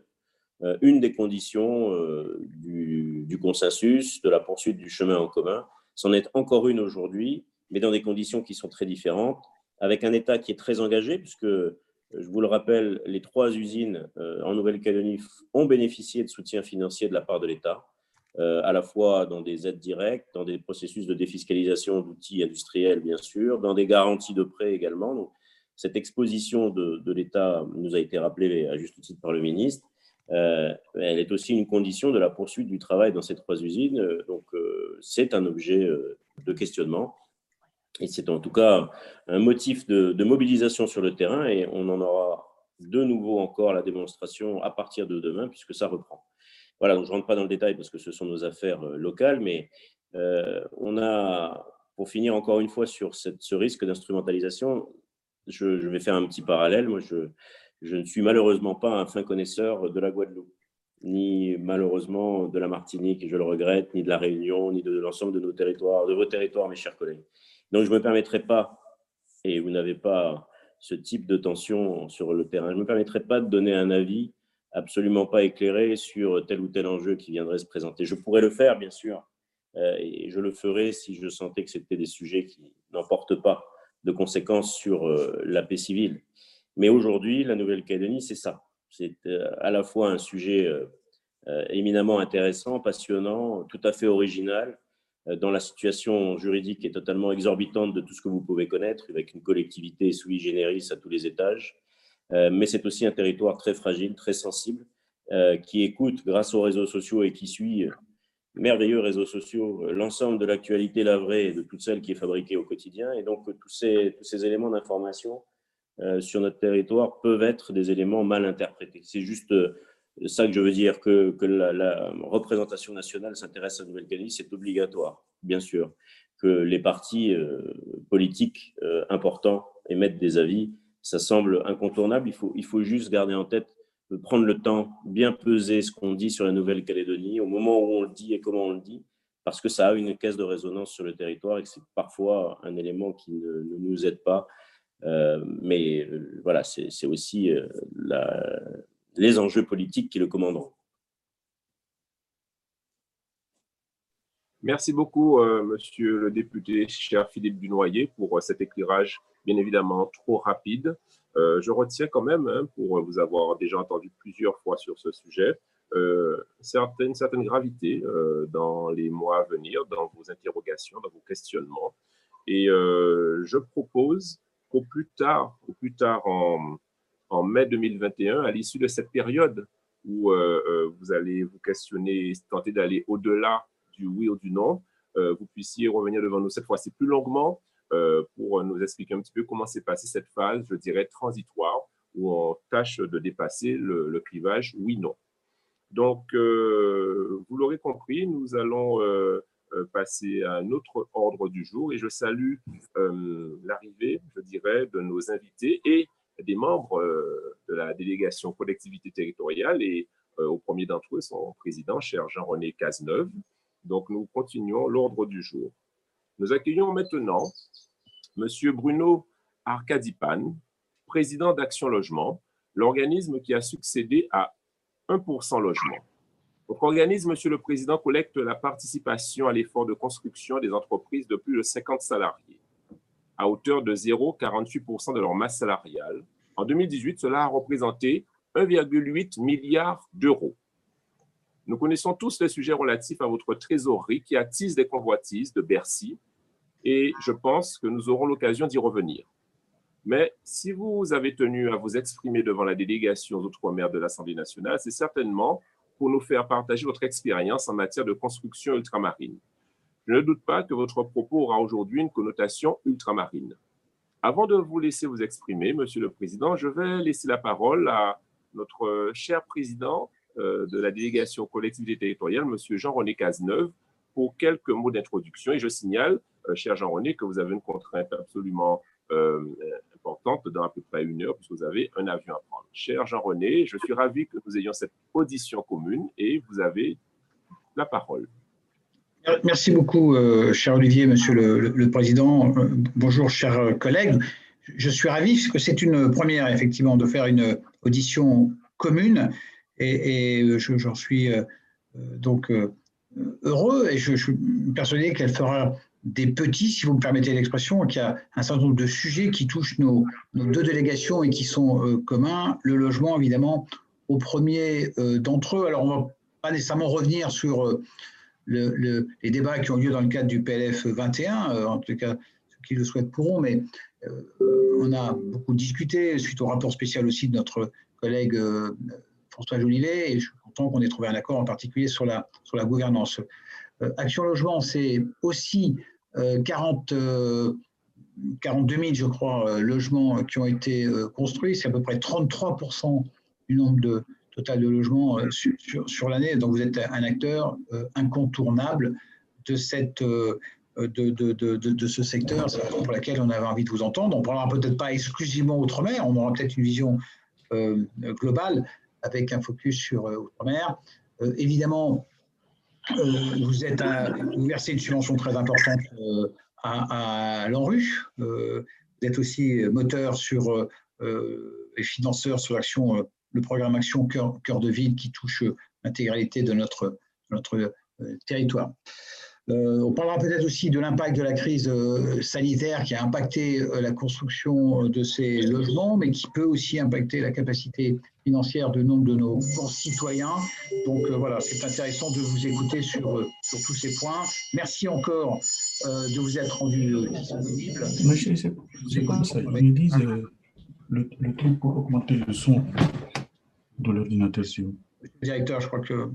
S2: euh, une des conditions euh, du, consensus, de la poursuite du chemin en commun. C'en est encore une aujourd'hui, mais dans des conditions qui sont très différentes, avec un État qui est très engagé, puisque, euh, je vous le rappelle, les trois usines en Nouvelle-Calédonie ont bénéficié de soutien financier de la part de l'État, à la fois dans des aides directes, dans des processus de défiscalisation d'outils industriels, bien sûr, dans des garanties de prêts également. Cette exposition de, l'État nous a été rappelée à juste titre par le ministre. Euh, elle est aussi une condition de la poursuite du travail dans ces trois usines. Donc, euh, c'est un objet euh, de questionnement. Et c'est en tout cas un motif de, mobilisation sur le terrain. Et on en aura de nouveau encore la démonstration à partir de demain, puisque ça reprend. Voilà, donc je ne rentre pas dans le détail parce que ce sont nos affaires locales, mais on a, pour finir encore une fois sur ce risque d'instrumentalisation, je, vais faire un petit parallèle. Moi, je, je, ne suis malheureusement pas un fin connaisseur de la Guadeloupe, ni malheureusement de la Martinique, et je le regrette, ni de la Réunion, ni de l'ensemble de nos territoires, de vos territoires, mes chers collègues. Donc, je ne me permettrai pas, et vous n'avez pas ce type de tension sur le terrain, je ne me permettrai pas de donner un avis absolument pas éclairé sur tel ou tel enjeu qui viendrait se présenter. Je pourrais le faire, bien sûr, et je le ferai si je sentais que c'était des sujets qui n'emportent pas de conséquences sur la paix civile. Mais aujourd'hui, la Nouvelle-Calédonie, c'est ça. C'est à la fois un sujet éminemment intéressant, passionnant, tout à fait original, dans la situation juridique qui est totalement exorbitante de tout ce que vous pouvez connaître, avec une collectivité sui generis à tous les étages. Mais c'est aussi un territoire très fragile, très sensible, euh, qui écoute grâce aux réseaux sociaux et qui suit, euh, merveilleux réseaux sociaux, euh, l'ensemble de l'actualité la vraie de toute celle qui est fabriquée au quotidien. Et donc, tous ces, tous ces éléments d'information sur notre territoire peuvent être des éléments mal interprétés. C'est juste ça que je veux dire, que, que la, représentation nationale s'intéresse à la Nouvelle-Calédonie, c'est obligatoire, bien sûr, que les partis politiques importants émettent des avis, ça semble incontournable. Il faut, il faut juste garder en tête de prendre le temps, bien peser ce qu'on dit sur la Nouvelle-Calédonie, au moment où on le dit et comment on le dit, parce que ça a une caisse de résonance sur le territoire et que c'est parfois un élément qui ne, nous aide pas. Euh, mais euh, voilà, c'est aussi euh, les enjeux politiques qui le commanderont.
S1: Merci beaucoup, monsieur le député, cher Philippe Dunoyer, pour cet éclairage bien évidemment trop rapide. Euh, je retiens quand même, hein, pour vous avoir déjà entendu plusieurs fois sur ce sujet, euh, certaine, certaine gravité euh, dans les mois à venir, dans vos interrogations, dans vos questionnements. Et euh, je propose qu'au plus tard, au plus tard en, mai 2021, à l'issue de cette période où vous allez vous questionner, tenter d'aller au-delà du oui ou du non, vous puissiez revenir devant nous cette fois-ci plus longuement pour nous expliquer un petit peu comment s'est passée cette phase, je dirais, transitoire, où on tâche de dépasser le, clivage oui-non. Donc, euh, vous l'aurez compris, nous allons euh, passer à un autre ordre du jour et je salue l'arrivée, je dirais, de nos invités et des membres de la délégation collectivité territoriale et au premier d'entre eux, son président, cher Jean-René Cazeneuve. Donc, nous continuons l'ordre du jour. Nous accueillons maintenant M. Bruno Arcadipan, président d'Action Logement, l'organisme qui a succédé à 1% Logement. Votre organisme, Monsieur le Président, collecte la participation à l'effort de construction des entreprises de plus de 50 salariés, à hauteur de 0,48% de leur masse salariale. En 2018, cela a représenté 1,8 milliard d'euros. Nous connaissons tous les sujets relatifs à votre trésorerie qui attise des convoitises de Bercy et je pense que nous aurons l'occasion d'y revenir. Mais si vous avez tenu à vous exprimer devant la délégation aux Outre-mer de l'Assemblée nationale, c'est certainement pour nous faire partager votre expérience en matière de construction ultramarine. Je ne doute pas que votre propos aura aujourd'hui une connotation ultramarine. Avant de vous laisser vous exprimer, Monsieur le Président, je vais laisser la parole à notre cher président euh, de la délégation collectivité territoriale, Monsieur Jean-René Cazeneuve, pour quelques mots d'introduction. Et je signale, cher Jean-René, que vous avez une contrainte absolument euh, importante dans à peu près une heure, puisque vous avez un avion à prendre. Cher Jean-René, je suis ravi que nous ayons cette audition commune et vous avez la parole.
S3: Merci beaucoup, euh, cher Olivier, Monsieur le, Président. bonjour, chers collègues. Je suis ravi parce que c'est une première, effectivement, de faire une audition commune et, et j'en suis donc heureux et je, suis persuadé qu'elle fera des petits, si vous me permettez l'expression, qu'il y a un certain nombre de sujets qui touchent nos, deux délégations et qui sont euh, communs. Le logement, évidemment, au premier euh, d'entre eux. Alors, on ne va pas nécessairement revenir sur euh, le, les débats qui ont lieu dans le cadre du PLF 21, en tout cas, ceux qui le souhaitent pourront, mais on a beaucoup discuté suite au rapport spécial aussi de notre collègue François Jolivet, et je qu'on ait trouvé un accord en particulier sur la, gouvernance. Action Logement, c'est aussi 40, euh, 42 000, je crois, euh, logements qui ont été construits. C'est à peu près 33% du nombre de, total de logements sur, sur, l'année. Donc vous êtes un acteur incontournable de, cette, de, de, de, de, ce secteur. C'est la raison pour laquelle on avait envie de vous entendre. On ne parlera peut-être pas exclusivement Outre-mer, on aura peut-être une vision globale, avec un focus sur euh, Outre-mer. Euh, évidemment, euh, vous, êtes vous versez une subvention très importante à, à l'ANRU. vous êtes aussi moteur sur et financeur sur l'action, le programme Action Cœur, Cœur, de Ville qui touche l'intégralité de notre, notre territoire. Euh, on parlera peut-être aussi de l'impact de la crise euh, sanitaire qui a impacté euh, la construction de ces logements, mais qui peut aussi impacter la capacité financière de nombre de nos concitoyens. Donc voilà, c'est intéressant de vous écouter sur, sur tous ces points. Merci encore de vous être rendu disponible.
S4: Monsieur, c'est comme ça. Ils me disent le, le truc pour augmenter le son de l'ordinateur.
S3: Directeur, je crois que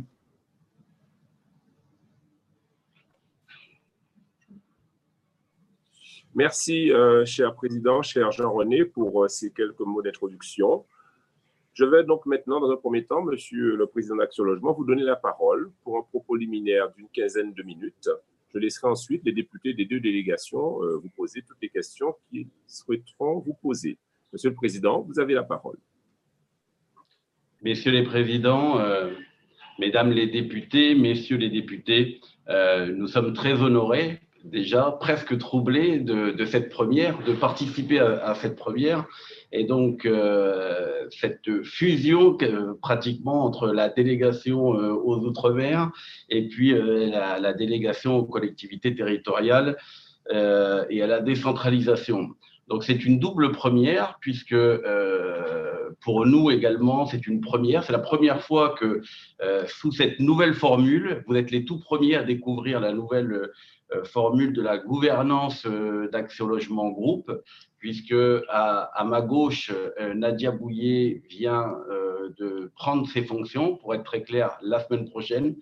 S1: Merci, euh, cher président, cher Jean-René, pour euh, ces quelques mots d'introduction. Je vais donc maintenant, dans un premier temps, monsieur le président d'Action Logement, vous donner la parole pour un propos liminaire d'une quinzaine de minutes. Je laisserai ensuite les députés des deux délégations euh, vous poser toutes les questions qu'ils souhaiteront vous poser. Monsieur le président, vous avez la parole.
S5: Messieurs les présidents, mesdames les députés, messieurs les députés, nous sommes très honorés déjà presque troublé de, cette première, de participer à, cette première. Et donc, euh, cette fusion pratiquement entre la délégation euh, aux Outre-mer et puis euh, la, délégation aux collectivités territoriales et à la décentralisation. Donc, c'est une double première, puisque pour nous également, c'est une première. C'est la première fois que, sous cette nouvelle formule, vous êtes les tout premiers à découvrir la nouvelle euh, formule de la gouvernance euh, d'Action Logement Groupe, puisque à, ma gauche, euh, Nadia Bouillet vient de prendre ses fonctions, pour être très clair, la semaine prochaine,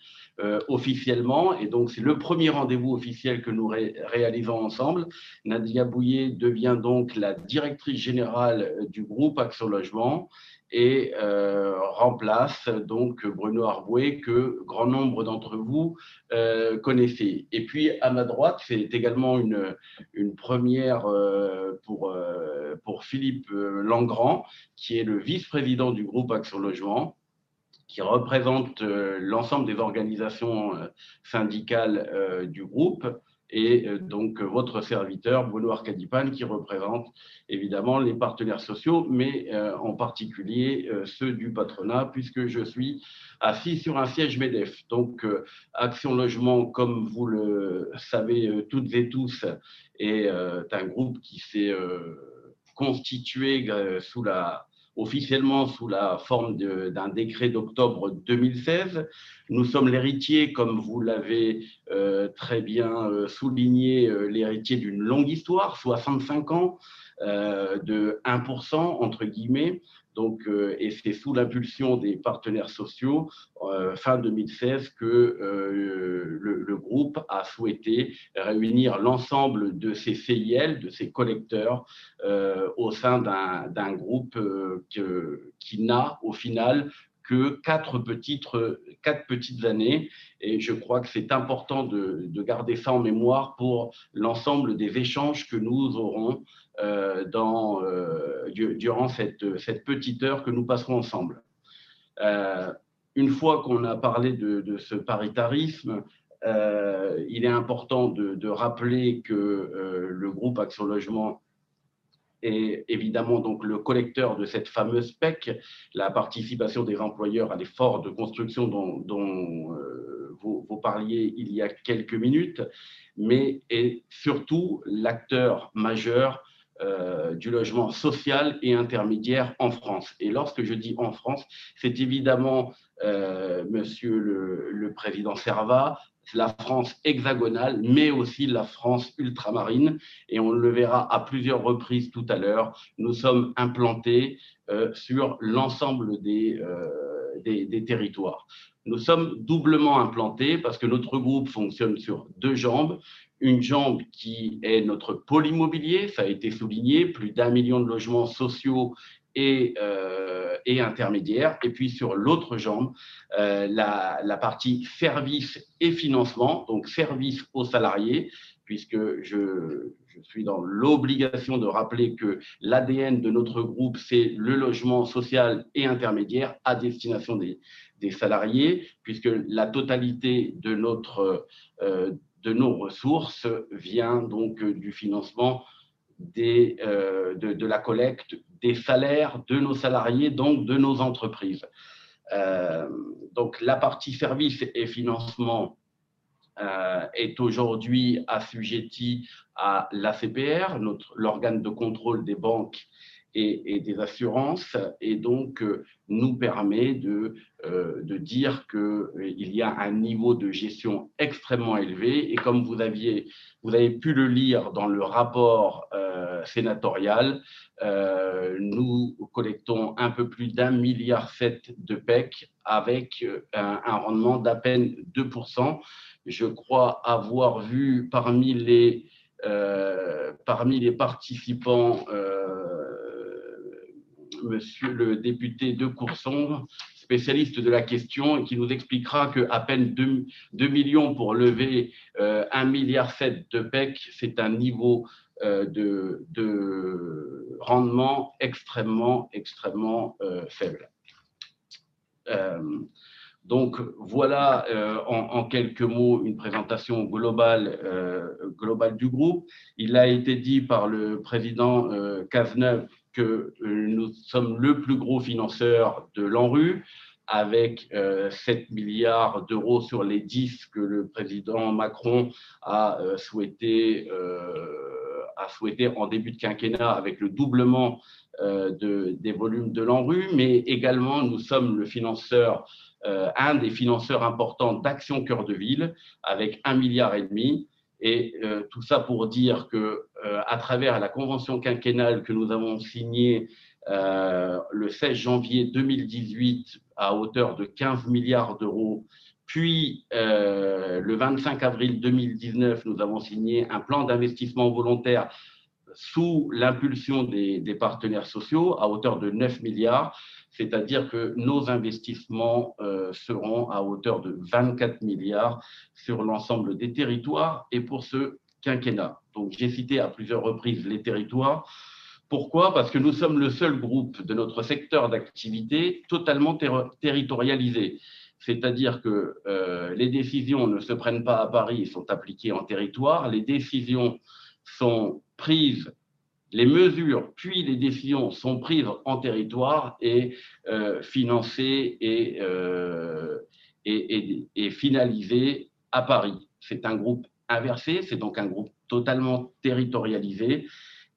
S5: officiellement. Et donc, c'est le premier rendez-vous officiel que nous réalisons ensemble. Nadia Bouillet devient donc la directrice générale du groupe Action Logement et euh, remplace donc Bruno Arboué que grand nombre d'entre vous euh, connaissez. Et puis à ma droite, c'est également une, une première euh, pour, pour Philippe Langrand, qui est le vice-président du groupe Action Logement qui représente l'ensemble des organisations syndicales du groupe et euh, donc votre serviteur, Bruno Arcadipan, qui représente évidemment les partenaires sociaux, mais euh, en particulier euh, ceux du patronat, puisque je suis assis sur un siège MEDEF. Donc, Action Logement, comme vous le savez toutes et tous, est un groupe qui s'est constitué sous la officiellement sous la forme d'un décret d'octobre 2016. Nous sommes l'héritier, comme vous l'avez euh, très bien euh, souligné, euh, l'héritier d'une longue histoire, 65 ans, de 1% entre guillemets, donc, euh, et c'est sous l'impulsion des partenaires sociaux, euh, fin 2016, que euh, le, groupe a souhaité réunir l'ensemble de ces CIL, de ces collecteurs, au sein d'un groupe qui n'a au final que quatre petites, années. Et je crois que c'est important de, de, garder ça en mémoire pour l'ensemble des échanges que nous aurons euh, dans, euh, durant cette, cette, petite heure que nous passerons ensemble. Euh, une fois qu'on a parlé de, ce paritarisme, il est important de, de rappeler que le groupe Action Logement est évidemment donc le collecteur de cette fameuse PEC, la participation des employeurs à l'effort de construction dont, dont vous, parliez il y a quelques minutes, mais est surtout l'acteur majeur euh, du logement social et intermédiaire en France. Et lorsque je dis en France, c'est évidemment, euh, Monsieur le, Président Servat, la France hexagonale, mais aussi la France ultramarine. Et on le verra à plusieurs reprises tout à l'heure. Nous sommes implantés euh, sur l'ensemble des, des, des, territoires. Nous sommes doublement implantés parce que notre groupe fonctionne sur deux jambes une jambe qui est notre pôle immobilier, ça a été souligné, plus d'un million de logements sociaux et, euh, et intermédiaires. Et puis sur l'autre jambe, euh, la, partie service et financement, donc service aux salariés, puisque je, suis dans l'obligation de rappeler que l'ADN de notre groupe, c'est le logement social et intermédiaire à destination des, des salariés, puisque la totalité de notre... Euh, de nos ressources vient donc du financement euh, de, la collecte des salaires de nos salariés, donc de nos entreprises. Euh, donc la partie service et financement est aujourd'hui assujetti à l'ACPR, l'organe de contrôle des banques et, des assurances, et donc euh, nous permet de, euh, de dire qu'il euh, y a un niveau de gestion extrêmement élevé. Et comme vous, aviez, vous avez pu le lire dans le rapport sénatorial, nous collectons un peu plus d'un milliard sept de PEC avec un, un rendement d'à peine 2%. Je crois avoir vu parmi les, parmi les participants monsieur le député de Courson, spécialiste de la question, qui nous expliquera qu'à peine 2, millions pour lever 1,7 euh, milliard de PEC, c'est un niveau euh, de, rendement extrêmement, extrêmement euh, faible. donc voilà en, quelques mots une présentation globale, globale du groupe. Il a été dit par le président Cazeneuve que euh, nous sommes le plus gros financeur de l'ANRU, avec 7 euh, milliards d'euros sur les 10 que le président Macron a euh, souhaité, a souhaité en début de quinquennat avec le doublement de, des volumes de l'ANRU, mais également nous sommes le financeur, un des financeurs importants d'Action Cœur de Ville avec un milliard et demi. Et euh, tout ça pour dire que euh, à travers la convention quinquennale que nous avons signée euh, le 16 janvier 2018 à hauteur de 15 milliards d'euros, puis le 25 avril 2019, nous avons signé un plan d'investissement volontaire sous l'impulsion des, des, partenaires sociaux à hauteur de 9 milliards c'est-à-dire que nos investissements euh, seront à hauteur de 24 milliards sur l'ensemble des territoires et pour ce quinquennat. Donc j'ai cité à plusieurs reprises les territoires. Pourquoi? Parce que nous sommes le seul groupe de notre secteur d'activité totalement territorialisé. C'est-à-dire que euh, les décisions ne se prennent pas à Paris, sont appliquées en territoire. Les décisions sont prises les mesures puis les décisions sont prises en territoire et euh, financées euh, et, finalisées à Paris. C'est un groupe inversé, c'est donc un groupe totalement territorialisé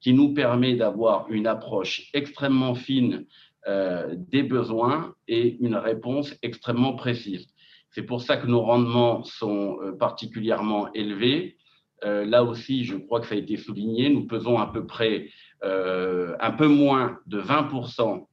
S5: qui nous permet d'avoir une approche extrêmement fine euh, des besoins et une réponse extrêmement précise. C'est pour ça que nos rendements sont particulièrement élevés là aussi, je crois que ça a été souligné, nous pesons à peu près euh, un peu moins de 20%,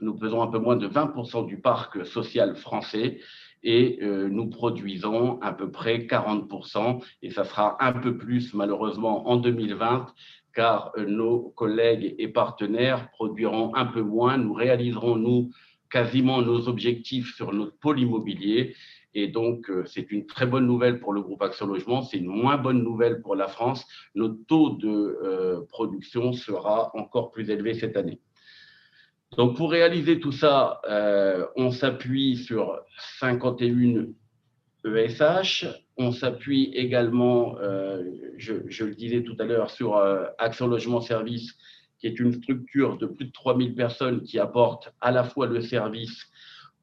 S5: nous pesons un peu moins de 20% du parc social français et euh, nous produisons à peu près 40%, et ça sera un peu plus malheureusement en 2020, car nos collègues et partenaires produiront un peu moins, nous réaliserons, nous, quasiment nos objectifs sur notre pôle immobilier, et donc, euh, c'est une très bonne nouvelle pour le groupe Action Logement, c'est une moins bonne nouvelle pour la France. Notre taux de euh, production sera encore plus élevé cette année. Donc, pour réaliser tout ça, euh, on s'appuie sur 51 ESH. On s'appuie également, je, le disais tout à l'heure, sur Action Logement Service, qui est une structure de plus de 3000 personnes qui apporte à la fois le service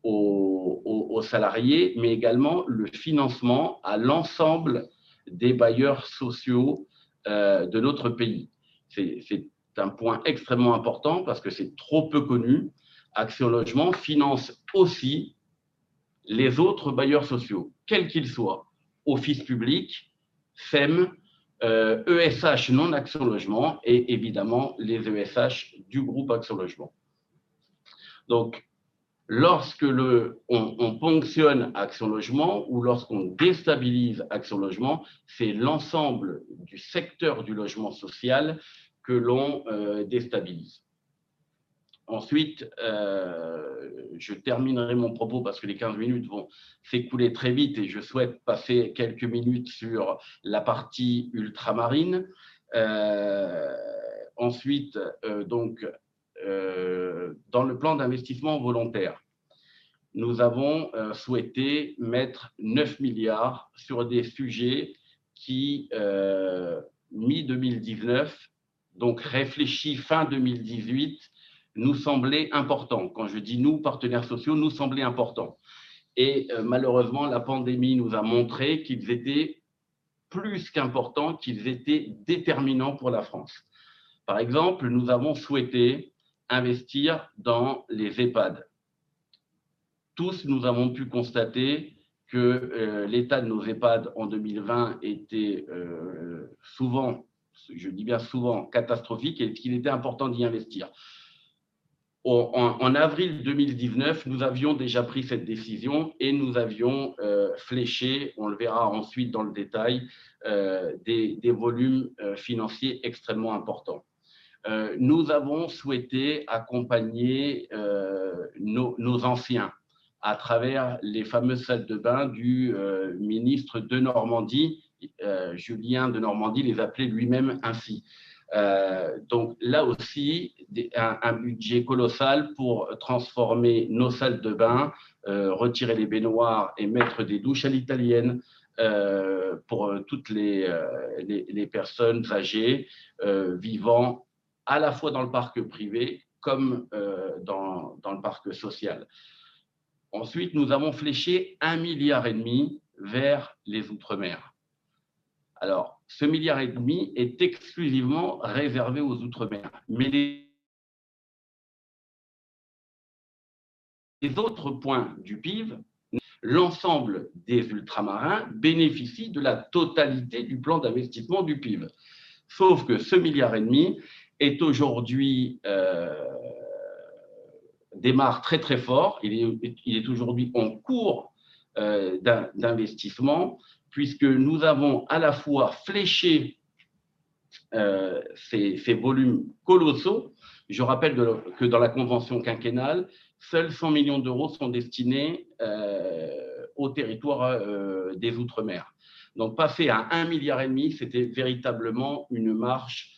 S5: aux, salariés, mais également le financement à l'ensemble des bailleurs sociaux euh, de notre pays. C'est un point extrêmement important parce que c'est trop peu connu. Action Logement finance aussi les autres bailleurs sociaux, quels qu'ils soient, office public, FEM, ESH e non Action Logement et évidemment les ESH du groupe Action Logement. Donc, lorsque le, on, ponctionne Action Logement ou lorsqu'on déstabilise Action Logement, c'est l'ensemble du secteur du logement social que l'on euh, déstabilise. Ensuite, euh, je terminerai mon propos parce que les 15 minutes vont s'écouler très vite et je souhaite passer quelques minutes sur la partie ultramarine. Euh, ensuite, donc, euh, dans le plan d'investissement volontaire, nous avons euh, souhaité mettre 9 milliards sur des sujets qui, euh, mi-2019, donc réfléchis fin 2018, nous semblaient importants. Quand je dis nous, partenaires sociaux, nous semblaient importants. Et malheureusement, la pandémie nous a montré qu'ils étaient plus qu'importants, qu'ils étaient déterminants pour la France. Par exemple, nous avons souhaité investir dans les EHPAD. Tous, nous avons pu constater que euh, l'état de nos EHPAD en 2020 était euh, souvent, je dis bien souvent, catastrophique et qu'il était important d'y investir. En, avril 2019, nous avions déjà pris cette décision et nous avions euh, fléché, on le verra ensuite dans le détail, des, volumes financiers extrêmement importants. Nous avons souhaité accompagner nos anciens à travers les fameuses salles de bain du euh, ministre de Normandie. Euh, Julien de Normandie les appelait lui-même ainsi. Euh, donc là aussi, un, budget colossal pour transformer nos salles de bain, retirer les baignoires et mettre des douches à l'italienne pour toutes les, personnes âgées vivant à la fois dans le parc privé comme dans, dans le parc social. Ensuite, nous avons fléché un milliard et demi vers les Outre-mer. Alors, ce milliard et demi est exclusivement réservé aux Outre-mer. Mais les autres points du PIB, l'ensemble des ultramarins bénéficient de la totalité du plan d'investissement du PIB. Sauf que ce milliard et demi est aujourd'hui euh, démarre très très fort. Il est, aujourd'hui en cours euh, d'investissement puisque nous avons à la fois fléché euh, ces, volumes colossaux. Je rappelle que dans la convention quinquennale, seuls 100 millions d'euros sont destinés au territoire des Outre-mer. Donc passer à 1,5 milliard, c'était véritablement une marche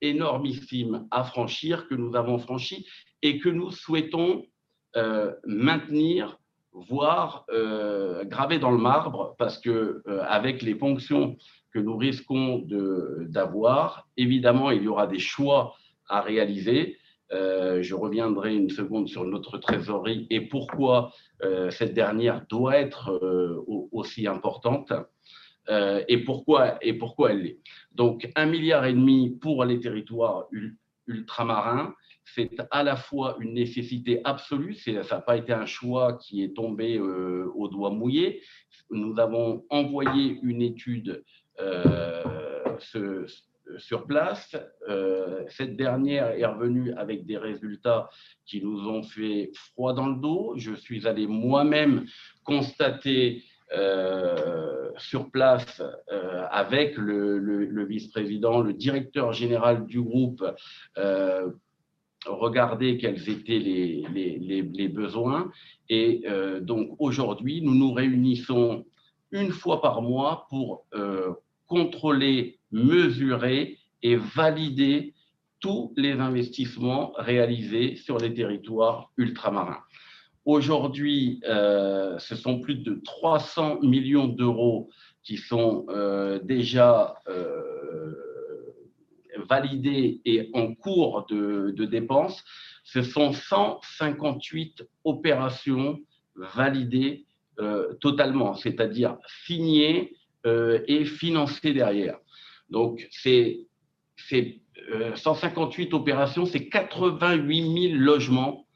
S5: énormissime à franchir que nous avons franchi et que nous souhaitons euh, maintenir, voire euh, graver dans le marbre, parce que euh, avec les fonctions que nous risquons d'avoir, évidemment, il y aura des choix à réaliser. je reviendrai une seconde sur notre trésorerie et pourquoi cette dernière doit être aussi importante. Et pourquoi, et pourquoi elle l'est. Donc, un milliard et demi pour les territoires ultramarins, c'est à la fois une nécessité absolue, ça n'a pas été un choix qui est tombé euh, au doigt mouillé. Nous avons envoyé une étude euh, sur place. Euh, cette dernière est revenue avec des résultats qui nous ont fait froid dans le dos. Je suis allé moi-même constater sur place avec le, vice-président, le directeur général du groupe regarder quels étaient les, besoins. Et euh, donc aujourd'hui, nous nous réunissons une fois par mois pour euh, contrôler, mesurer et valider tous les investissements réalisés sur les territoires ultramarins. Aujourd'hui, euh, ce sont plus de 300 millions d'euros qui sont déjà validés et en cours de, dépenses, ce sont 158 opérations validées euh, totalement, c'est-à-dire signées euh, et financées derrière. Donc, c'est 158 euh, opérations, c'est 88 000 logements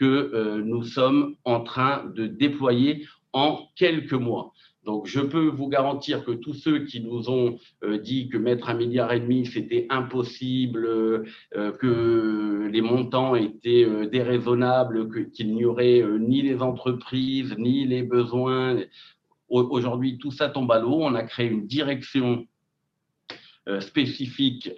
S5: que nous sommes en train de déployer en quelques mois. Donc, je peux vous garantir que tous ceux qui nous ont euh, dit que mettre un milliard et demi, c'était impossible, euh, que les montants étaient euh, déraisonnables, qu'il n'y aurait ni les entreprises, ni les besoins. Aujourd'hui, tout ça tombe à l'eau. On a créé une direction spécifique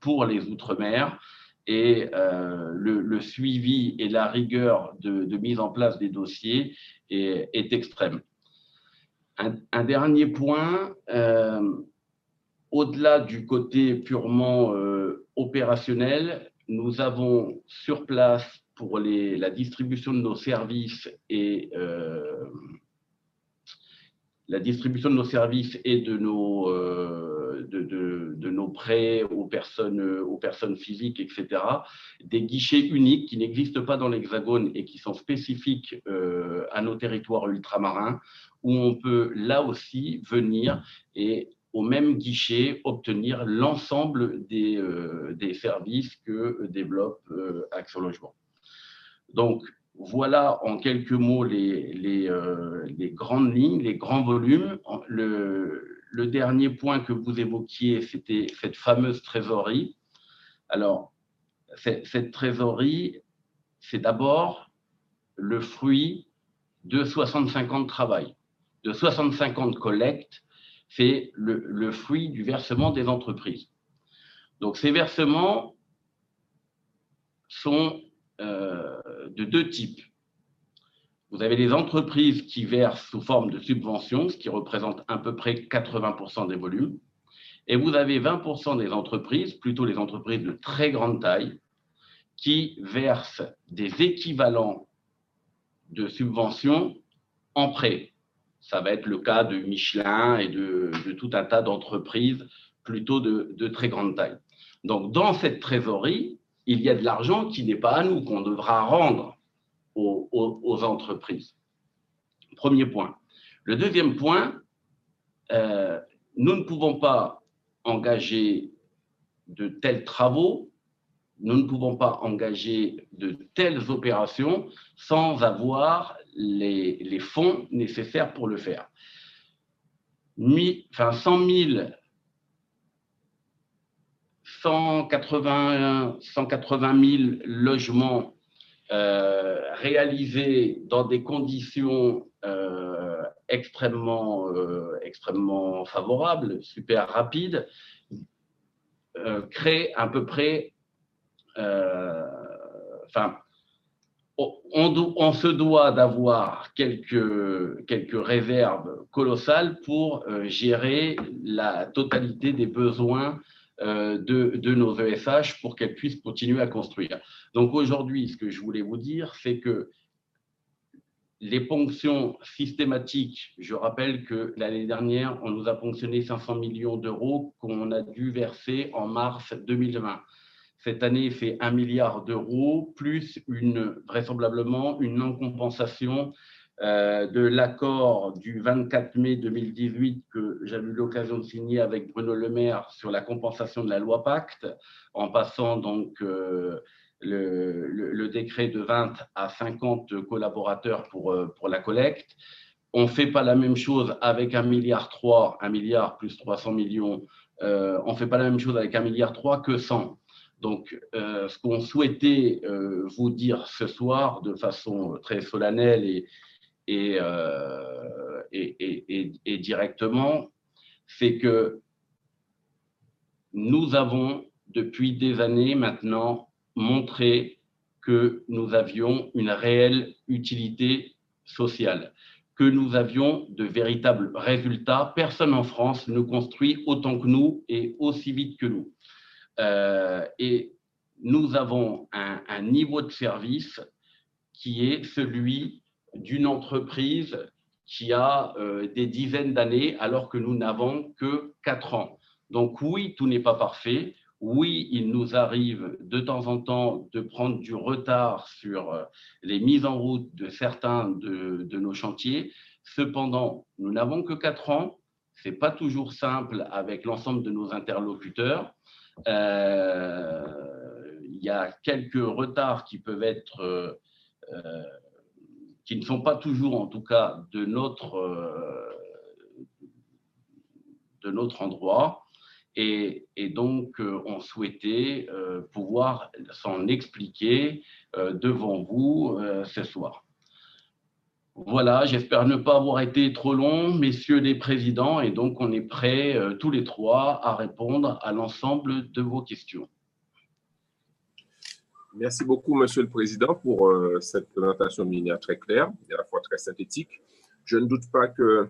S5: pour les Outre-mer et le, suivi et la rigueur de, mise en place des dossiers est, extrême. Un, dernier point, euh, au-delà du côté purement euh, opérationnel, nous avons sur place pour la distribution de nos services et euh, la distribution de nos services et de nos, euh, de, nos prêts aux personnes, aux personnes physiques, etc., des guichets uniques qui n'existent pas dans l'Hexagone et qui sont spécifiques euh, à nos territoires ultramarins, où on peut là aussi venir et au même guichet obtenir l'ensemble des, euh, des, services que développe Action Logement. Donc, voilà en quelques mots les, euh, les, grandes lignes, les grands volumes. Le, le dernier point que vous évoquiez, c'était cette fameuse trésorerie. Alors, cette trésorerie, c'est d'abord le fruit de 65 ans de travail, de 65 ans de collecte, c'est le, le, fruit du versement des entreprises. Donc ces versements sont euh, de deux types. Vous avez les entreprises qui versent sous forme de subventions, ce qui représente à peu près 80% des volumes. Et vous avez 20% des entreprises, plutôt les entreprises de très grande taille, qui versent des équivalents de subventions en prêt. Ça va être le cas de Michelin et de, tout un tas d'entreprises plutôt de, de, très grande taille. Donc, dans cette trésorerie, il y a de l'argent qui n'est pas à nous, qu'on devra rendre aux, entreprises. Premier point. Le deuxième point, euh, nous ne pouvons pas engager de tels travaux, nous ne pouvons pas engager de telles opérations sans avoir les, fonds nécessaires pour le faire. enfin, 100 000 180, 180 000 logements euh, réalisés dans des conditions euh, extrêmement, euh, extrêmement favorables, super rapides, créent à peu près, enfin, on, on, se doit d'avoir quelques, quelques réserves colossales pour gérer la totalité des besoins euh, de, nos ESH pour qu'elles puissent continuer à construire. Donc aujourd'hui, ce que je voulais vous dire, c'est que les ponctions systématiques, je rappelle que l'année dernière, on nous a ponctionné 500 millions d'euros qu'on a dû verser en mars 2020. Cette année, c'est 1 milliard d'euros, plus une, vraisemblablement une non-compensation de l'accord du 24 mai 2018 que j'avais eu l'occasion de signer avec Bruno Le Maire sur la compensation de la loi Pacte, en passant donc euh, le, décret de 20 à 50 collaborateurs pour, euh, pour la collecte. On ne fait pas la même chose avec un milliard 3, un milliard plus 300 millions. on ne fait pas la même chose avec un milliard 3 que 100. Donc, ce qu'on souhaitait vous dire ce soir de façon très solennelle et, euh, et, directement, c'est que nous avons, depuis des années maintenant, montré que nous avions une réelle utilité sociale, que nous avions de véritables résultats. Personne en France ne construit autant que nous et aussi vite que nous. Euh, et nous avons un, niveau de service qui est celui d'une entreprise qui a euh, des dizaines d'années alors que nous n'avons que quatre ans. Donc oui, tout n'est pas parfait. Oui, il nous arrive de temps en temps de prendre du retard sur euh, les mises en route de certains de, nos chantiers. Cependant, nous n'avons que quatre ans. Ce n'est pas toujours simple avec l'ensemble de nos interlocuteurs. Euh, il y a quelques retards qui peuvent être qui ne sont pas toujours, en tout cas, de notre, euh, de notre endroit. Et, donc, euh, on souhaitait euh, pouvoir s'en expliquer devant vous ce soir. Voilà, j'espère ne pas avoir été trop long, messieurs les présidents, et donc on est prêts tous les trois à répondre à l'ensemble de vos questions.
S1: Merci beaucoup, Monsieur le Président, pour euh, cette présentation minière très claire et à la fois très synthétique. Je ne doute pas que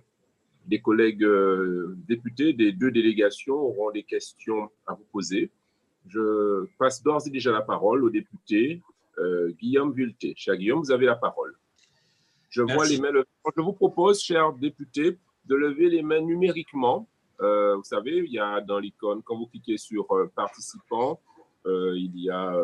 S1: des collègues euh, députés des deux délégations auront des questions à vous poser. Je passe d'ores et déjà la parole au député euh, Guillaume Vulté. Cher Guillaume, vous avez la parole. Je vois les mails. Je vous propose, chers députés, de lever les mains numériquement. vous savez, il y a dans l'icône, quand vous cliquez sur participants, il y a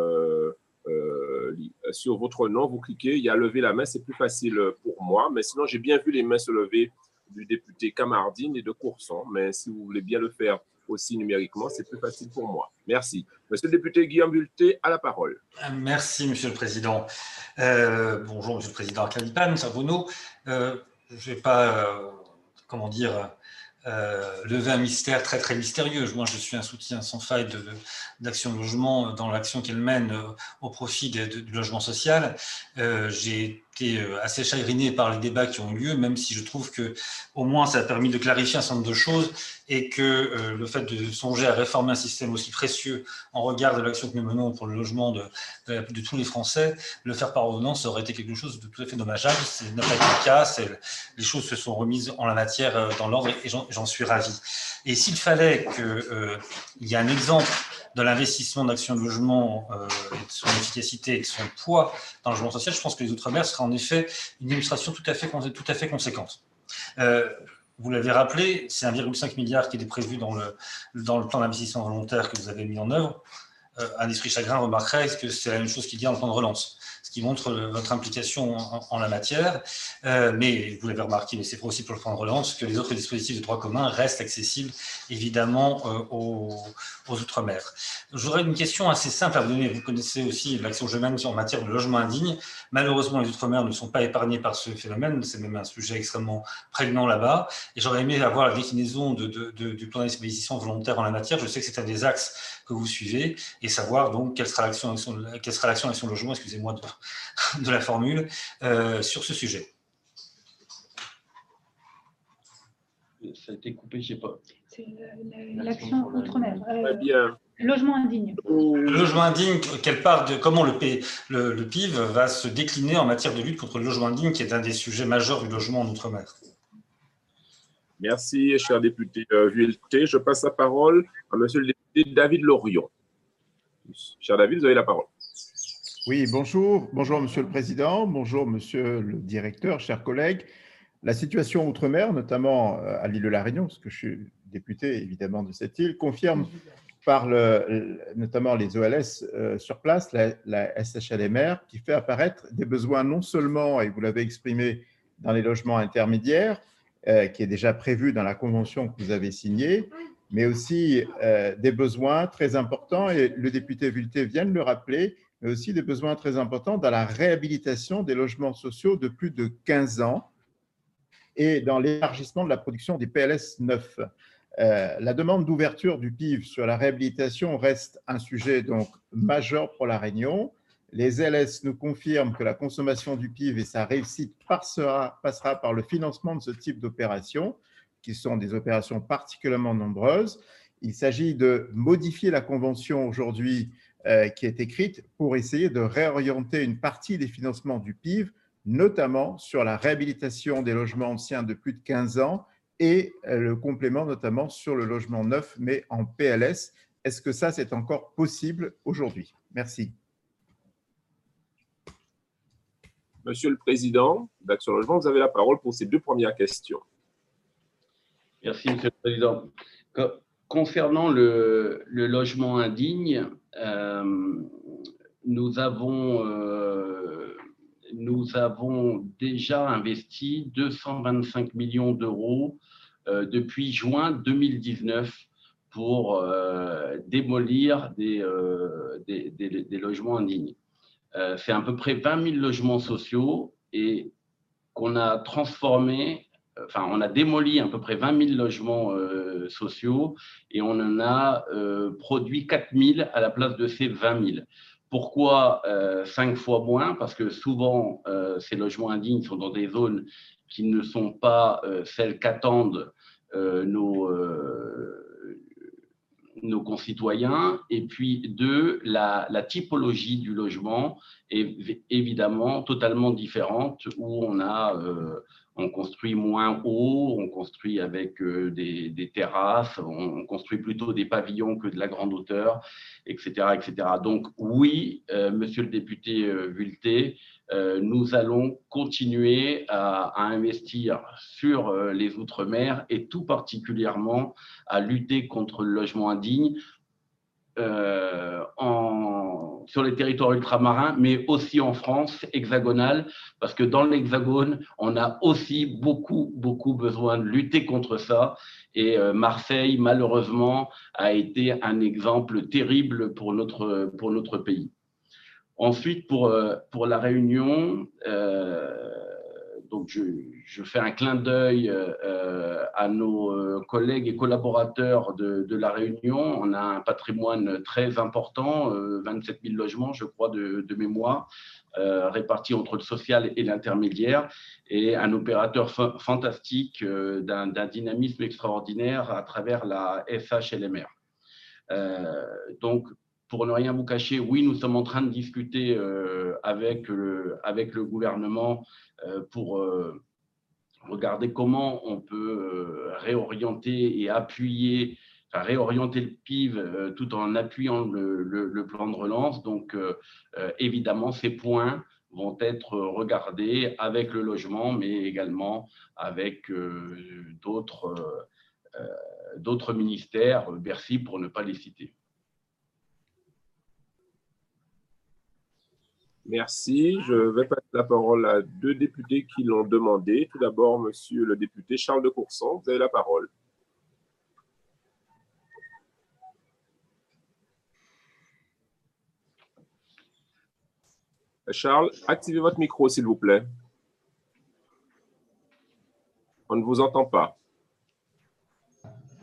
S1: sur votre nom, vous cliquez, il y a lever la main, c'est plus facile pour moi. Mais sinon, j'ai bien vu les mains se lever du député Camardine et de Courson. Mais si vous voulez bien le faire aussi numériquement, c'est plus facile pour moi. Merci. Monsieur le député Guillaume Bulté, à la parole.
S6: Merci, Monsieur le Président. Euh, bonjour, Monsieur le Président Acadipan, Savonneau. Euh, je ne vais pas, euh, comment dire, euh, lever un mystère très très mystérieux. Moi, je suis un soutien sans faille d'Action Logement dans l'action qu'elle mène au profit du logement social. J'ai été assez chagriné par les débats qui ont eu lieu, même si je trouve que au moins ça a permis de clarifier un certain nombre de choses et que euh, le fait de songer à réformer un système aussi précieux en regard de l'action que nous menons pour le logement de, tous les Français, le faire par ordonnance aurait été quelque chose de tout à fait dommageable. Ce n'a pas été le cas. Les choses se sont remises en la matière euh, dans l'ordre et j'en suis ravi. Et s'il fallait qu'il euh, y ait un exemple de l'investissement d'action de logement, euh, et de son efficacité et de son poids dans le logement social, je pense que les Outre-mer seraient en effet une illustration tout à fait, conséquente. Euh, vous l'avez rappelé, c'est 1,5 milliard qui est prévu dans le, dans le plan d'investissement volontaire que vous avez mis en œuvre. Euh, un esprit chagrin remarquerait que c'est la même chose qu'il dit dans le plan de relance ce qui montre votre implication en, la matière. Euh, mais vous l'avez remarqué, mais c'est aussi pour le plan de relance, que les autres dispositifs de droit commun restent accessibles évidemment euh, aux, Outre-mer. J'aurais une question assez simple à vous donner. Vous connaissez aussi l'action que je en matière de logement indigne. Malheureusement, les Outre-mer ne sont pas épargnés par ce phénomène. C'est même un sujet extrêmement prégnant là-bas. Et j'aurais aimé avoir la déclinaison du plan d'investissement volontaire en la matière. Je sais que c'est un des axes que vous suivez et savoir donc quelle sera l'action quelle sera l'action logement, excusez-moi de, de, la formule, euh, sur ce sujet.
S5: Ça a été coupé, je ne sais pas.
S7: C'est l'action outre-mer.
S1: Euh.
S7: Logement indigne.
S6: Le logement indigne, quelle part de comment le, le, le, PIV va se décliner en matière de lutte contre le logement indigne, qui est un des sujets majeurs du logement en outre-mer?
S1: Merci, cher député euh, Je passe la parole à monsieur le député David Lorion. Cher David, vous avez la parole.
S8: Oui, bonjour. Bonjour, monsieur le président. Bonjour, monsieur le directeur, chers collègues. La situation outre-mer, notamment euh, à l'île de la Réunion, parce que je suis député évidemment de cette île, confirme par le, notamment les OLS euh, sur place, la, la SHLMR, qui fait apparaître des besoins non seulement, et vous l'avez exprimé, dans les logements intermédiaires, euh, qui est déjà prévu dans la convention que vous avez signée, mais aussi euh, des besoins très importants, et le député Vulté vient de le rappeler, mais aussi des besoins très importants dans la réhabilitation des logements sociaux de plus de 15 ans et dans l'élargissement de la production des PLS 9. Euh, la demande d'ouverture du PIV sur la réhabilitation reste un sujet donc majeur pour la Réunion. Les LS nous confirment que la consommation du PIB et sa réussite passera, par le financement de ce type d'opérations, qui sont des opérations particulièrement nombreuses. Il s'agit de modifier la convention aujourd'hui euh, qui est écrite pour essayer de réorienter une partie des financements du PIB, notamment sur la réhabilitation des logements anciens de plus de 15 ans et euh, le complément notamment sur le logement neuf, mais en PLS. Est-ce que ça, c'est encore possible aujourd'hui? Merci.
S1: Monsieur le Président d'Action Logement, vous avez la parole pour ces deux premières questions.
S5: Merci, Monsieur le Président. Concernant le, logement indigne, euh, nous, avons, euh, nous avons déjà investi 225 millions d'euros euh, depuis juin 2019 pour démolir des, des logements indignes. C'est à peu près 20 000 logements sociaux et qu'on a transformé, enfin, on a démoli à peu près 20 000 logements euh, sociaux et on en a euh, produit 4 000 à la place de ces 20 000. Pourquoi cinq fois moins? Parce que souvent, ces logements indignes sont dans des zones qui ne sont pas celles qu'attendent nos nos concitoyens. Et puis, deux, la, typologie du logement est évidemment totalement différente, où on a, euh, on construit moins haut, on construit avec euh, des, terrasses, on, construit plutôt des pavillons que de la grande hauteur, etc. etc. Donc oui, euh, monsieur le député euh, Vulté, nous allons continuer à, investir sur les Outre-mer et tout particulièrement à lutter contre le logement indigne euh, en, sur les territoires ultramarins, mais aussi en France hexagonale, parce que dans l'hexagone, on a aussi beaucoup, beaucoup besoin de lutter contre ça. Et euh, Marseille, malheureusement, a été un exemple terrible pour notre, pour notre pays. Ensuite, pour, euh, pour la Réunion, donc je, fais un clin d'œil euh, à nos euh, collègues et collaborateurs de, la Réunion. On a un patrimoine très important, 27 euh, 000 logements, je crois, de, mémoire, répartis entre le social et l'intermédiaire, et un opérateur fantastique d'un dynamisme extraordinaire à travers la SHLMR. donc, pour ne rien vous cacher, oui, nous sommes en train de discuter avec, le, avec le gouvernement euh, pour euh, regarder comment on peut euh, réorienter et appuyer, enfin, réorienter le PIB tout en appuyant le, plan de relance. Donc, évidemment, ces points vont être regardés avec le logement, mais également avec d'autres ministères, Bercy pour ne pas les citer.
S1: Merci. Je vais passer la parole à deux députés qui l'ont demandé. Tout d'abord, monsieur le député Charles de Courson, vous avez la parole. Charles, activez votre micro, s'il vous plaît. On ne vous entend pas.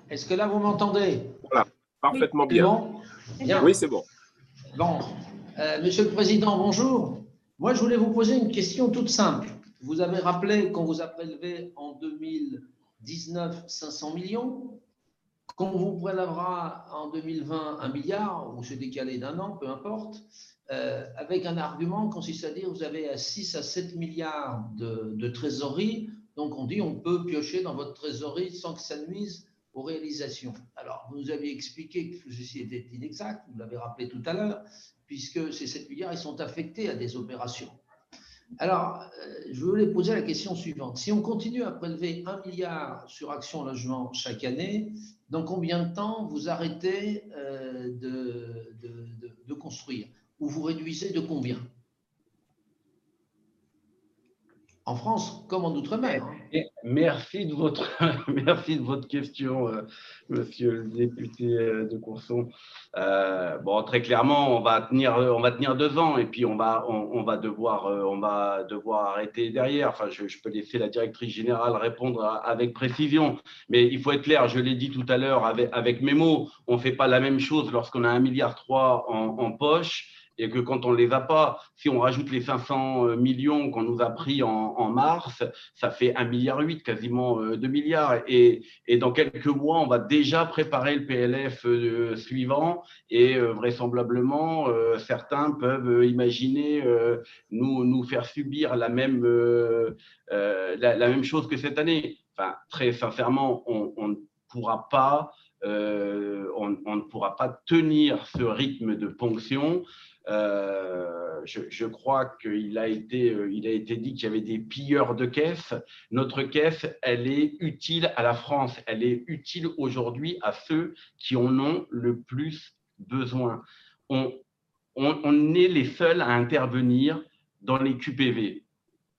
S9: Est-ce que là, vous m'entendez?
S1: Voilà, parfaitement bien. bien. Oui, c'est bon.
S9: Bon, euh, Monsieur le Président, bonjour. Moi, je voulais vous poser une question toute simple. Vous avez rappelé qu'on vous a prélevé en 2019 500 millions, qu'on vous prélèvera en 2020 un milliard, ou c'est décalé d'un an, peu importe, euh, avec un argument consiste à dire que vous avez 6 à 7 milliards de, de trésorerie, donc on dit on peut piocher dans votre trésorerie sans que ça nuise aux réalisations. Alors, vous nous aviez expliqué que ceci était inexact, vous l'avez rappelé tout à l'heure, puisque ces 7 milliards, ils sont affectés à des opérations. Alors, euh, je voulais poser la question suivante. Si on continue à prélever 1 milliard sur Action Logement chaque année, dans combien de temps vous arrêtez euh, de, de, construire? Ou vous réduisez de combien? En France comme en Outre-mer.
S5: Merci de votre, merci de votre question, euh, monsieur le député euh, de Courson. Euh, bon, très clairement, on va tenir, on va tenir deux ans et puis on va, on, va devoir, on va devoir arrêter derrière. Enfin, je, peux laisser la directrice générale répondre avec précision, mais il faut être clair. Je l'ai dit tout à l'heure avec, avec mes mots. On fait pas la même chose lorsqu'on a un milliard trois en poche et que quand on ne les a pas, si on rajoute les 500 euh, millions qu'on nous a pris en, mars, ça fait 1,8 milliard, quasiment 2 euh, milliards. Et, dans quelques mois, on va déjà préparer le PLF euh, suivant et vraisemblablement, certains peuvent imaginer nous, nous faire subir la même, la, même chose que cette année. Enfin, très sincèrement, on, ne pourra pas on, ne pourra pas tenir ce rythme de ponction euh, je, crois qu'il a été, euh, a été dit qu'il y avait des pilleurs de caisses. Notre caisse, elle est utile à la France. Elle est utile aujourd'hui à ceux qui en ont le plus besoin. On, est les seuls à intervenir dans les QPV.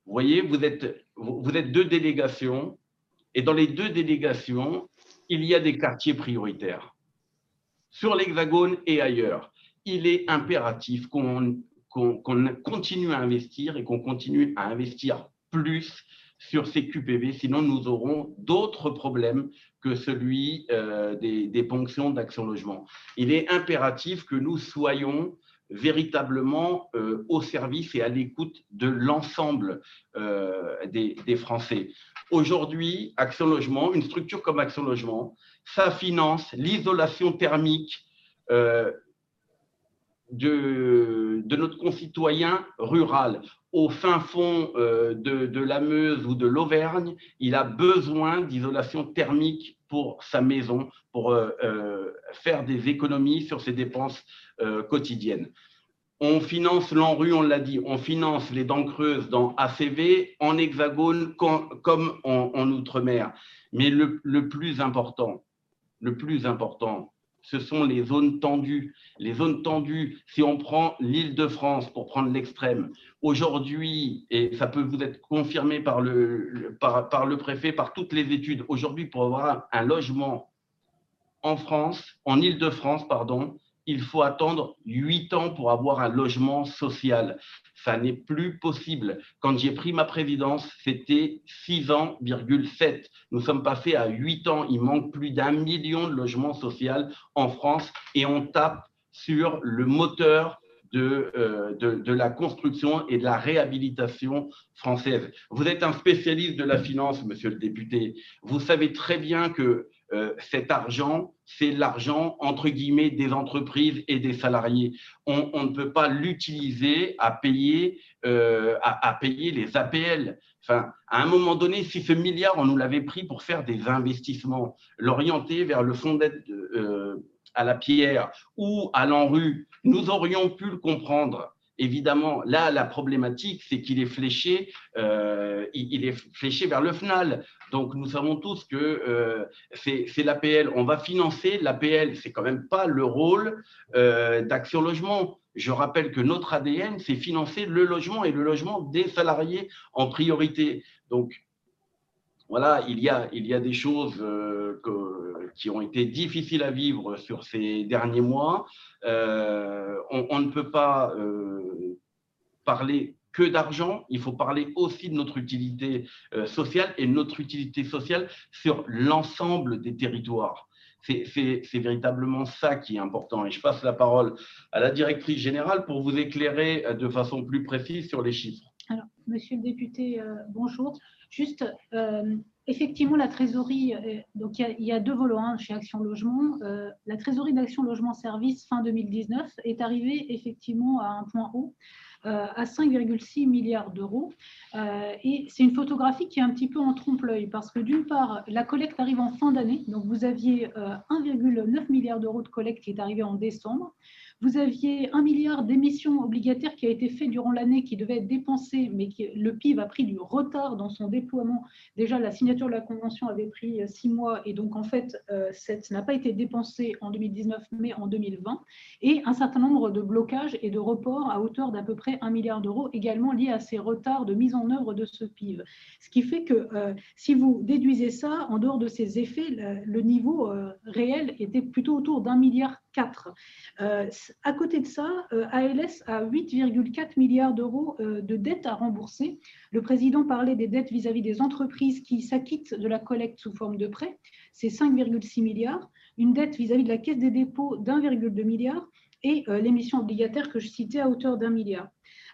S5: Vous voyez, vous êtes deux délégations et dans les deux délégations, il y a des quartiers prioritaires sur l'Hexagone et ailleurs il est impératif qu'on continue à investir et qu'on continue à investir plus sur ces QPV, sinon nous aurons d'autres problèmes que celui euh, des, ponctions d'action logement. Il est impératif que nous soyons véritablement euh, au service et à l'écoute de l'ensemble euh, des, des, Français. Aujourd'hui, Action Logement, une structure comme Action Logement, ça finance l'isolation thermique de, notre concitoyen rural. au fin fond de, de la Meuse ou de l'Auvergne, il a besoin d'isolation thermique pour sa maison, pour faire des économies sur ses dépenses quotidiennes. On finance l'ANRU, on l'a dit, on finance les dents creuses dans ACV, en hexagone comme en, outre-mer. Mais le, plus important, le plus important, ce sont les zones tendues. Les zones tendues, si on prend l'île de France pour prendre l'extrême, aujourd'hui, et ça peut vous être confirmé par le, le préfet, par toutes les études, aujourd'hui, pour avoir un logement en France, en île de France, pardon, il faut attendre huit ans pour avoir un logement social. Ça n'est plus possible. Quand j'ai pris ma présidence, c'était 6 ans, 7. Nous sommes passés à 8 ans. Il manque plus d'un million de logements sociaux en France et on tape sur le moteur euh, de, de, la construction et de la réhabilitation française. Vous êtes un spécialiste de la finance, monsieur le député. Vous savez très bien que euh, cet argent, c'est l'argent, entre guillemets, des entreprises et des salariés. On, ne peut pas l'utiliser à payer, euh, à, payer les APL. Enfin, à un moment donné, si ce milliard, on nous l'avait pris pour faire des investissements, l'orienter vers le fonds d'aide euh, à la pierre ou à l'enrue, nous aurions pu le comprendre évidemment, là, la problématique, c'est qu'il est fléché, euh, il, est fléché vers le FNAL. Donc, nous savons tous que euh, c'est l'APL. On va financer l'APL. C'est quand même pas le rôle euh, d'Action Logement. Je rappelle que notre ADN, c'est financer le logement et le logement des salariés en priorité. Donc, voilà, il y a, il y a des choses euh, qui ont été difficiles à vivre sur ces derniers mois. Euh, on, ne peut pas euh, parler que d'argent, il faut parler aussi de notre utilité sociale et notre utilité sociale sur l'ensemble des territoires. C'est véritablement ça qui est important. Et je passe la parole à la directrice générale pour vous éclairer de façon plus précise sur les chiffres.
S7: Monsieur le député, bonjour. Juste, euh, effectivement, la trésorerie, euh, donc il y, a deux volants hein, chez Action Logement. Euh, la trésorerie d'Action Logement Service fin 2019 est arrivée effectivement à un point haut, à 5,6 milliards d'euros. et c'est une photographie qui est un petit peu en trompe-l'œil parce que d'une part, la collecte arrive en fin d'année, donc vous aviez 1,9 milliard d'euros de collecte qui est arrivé en décembre. Vous aviez un milliard d'émissions obligataires qui a été fait durant l'année, qui devait être dépensé, mais le PIB a pris du retard dans son déploiement. Déjà, la signature de la convention avait pris euh, six mois, et donc en fait, euh, ça n'a pas été dépensé en 2019, mais en 2020. Et un certain nombre de blocages et de reports à hauteur d'à peu près un milliard d'euros, également liés à ces retards de mise en œuvre de ce PIB. Ce qui fait que euh, si vous déduisez ça, en dehors de ces effets, le, niveau réel était plutôt autour d'un milliard quatre. À côté de ça, euh, ALS a 8,4 milliards d'euros euh, de dettes à rembourser. Le président parlait des dettes vis-à-vis des entreprises qui s'acquittent de la collecte sous forme de prêts. C'est 5,6 milliards. Une dette vis-à-vis de la caisse des dépôts d'1,2 milliard et euh, l'émission obligataire que je citais à hauteur d'un milliard.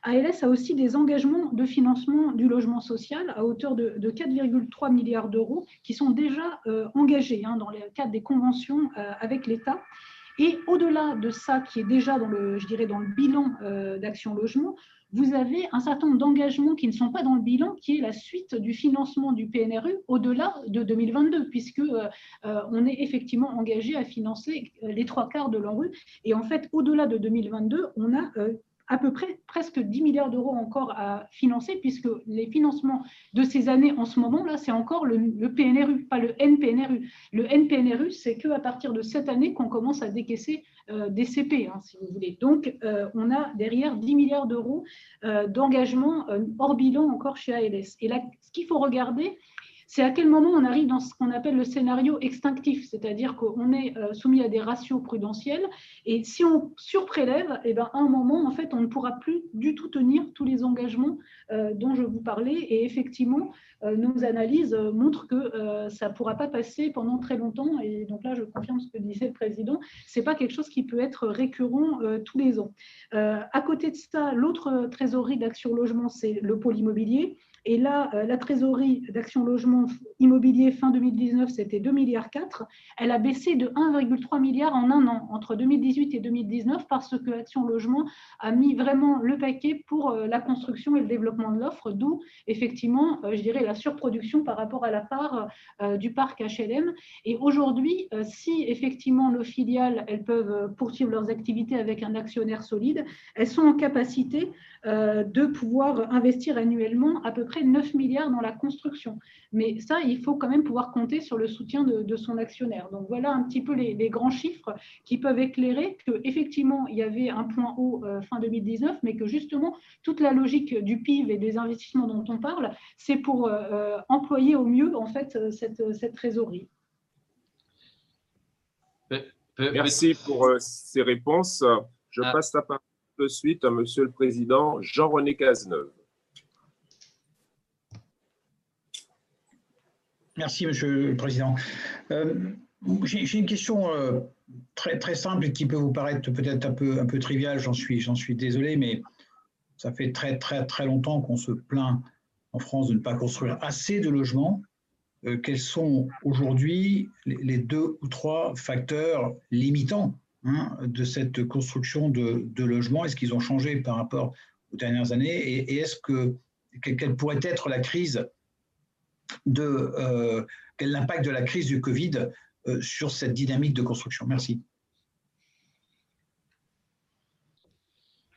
S7: ALS a aussi des engagements de financement du logement social à hauteur de, 4,3 milliards d'euros qui sont déjà engagés hein, dans le cadre des conventions avec l'État et au-delà de ça, qui est déjà dans le, bilan euh, d'Action Logement, vous avez un certain nombre d'engagements qui ne sont pas dans le bilan, qui est la suite du financement du PNRU au-delà de 2022, puisque euh, euh, on est effectivement engagé à financer les trois quarts de l'ANRU. Et en fait, au-delà de 2022, on a à peu près presque 10 milliards d'euros encore à financer, puisque les financements de ces années en ce moment-là, c'est encore le, PNRU, pas le NPNRU. Le NPNRU, c'est qu'à partir de cette année qu'on commence à décaisser euh, des CP, hein, si vous voulez. Donc, euh, on a derrière 10 milliards d'euros euh, d'engagement hors bilan encore chez ALS. Et là, ce qu'il faut regarder, c'est à quel moment on arrive dans ce qu'on appelle le scénario extinctif, c'est-à-dire qu'on est euh, soumis à des ratios prudentiels et si on surprélève, eh ben, à un moment, en fait, on ne pourra plus du tout tenir tous les engagements euh, dont je vous parlais et effectivement, euh, nos analyses montrent que ça ne pourra pas passer pendant très longtemps et donc là, je confirme ce que disait le président, ce n'est pas quelque chose qui peut être récurrent tous les ans. à côté de ça, l'autre trésorerie d'Action Logement, c'est le pôle immobilier Et là, la trésorerie d'Action Logement Immobilier fin 2019, c'était 2 milliards 4. Elle a baissé de 1,3 milliard en un an, entre 2018 et 2019, parce que Action Logement a mis vraiment le paquet pour la construction et le développement de l'offre, d'où effectivement, je dirais, la surproduction par rapport à la part du parc HLM. Et aujourd'hui, si effectivement nos filiales, elles peuvent poursuivre leurs activités avec un actionnaire solide, elles sont en capacité euh, de pouvoir investir annuellement à peu près 9 milliards dans la construction. Mais ça, il faut quand même pouvoir compter sur le soutien de, son actionnaire. Donc voilà un petit peu les, grands chiffres qui peuvent éclairer qu'effectivement, il y avait un point haut euh, fin 2019, mais que justement, toute la logique du PIB et des investissements dont on parle, c'est pour euh, employer au mieux en fait cette, cette trésorerie.
S1: Merci pour euh, ces réponses. Je ah. passe la parole de suite à Monsieur le Président Jean-René Cazeneuve.
S3: Merci, Monsieur le Président. Euh, j'ai une question euh, très, simple qui peut vous paraître peut-être un peu, un peu triviale, j'en suis, suis désolé, mais ça fait très, très, très longtemps qu'on se plaint en France de ne pas construire assez de logements. Euh, quels sont aujourd'hui les deux ou trois facteurs limitants hein, de cette construction de, logements? Est-ce qu'ils ont changé par rapport aux dernières années? Et, est-ce que quelle pourrait être la crise de euh, quel est l'impact de la crise du Covid euh, sur cette dynamique de construction Merci.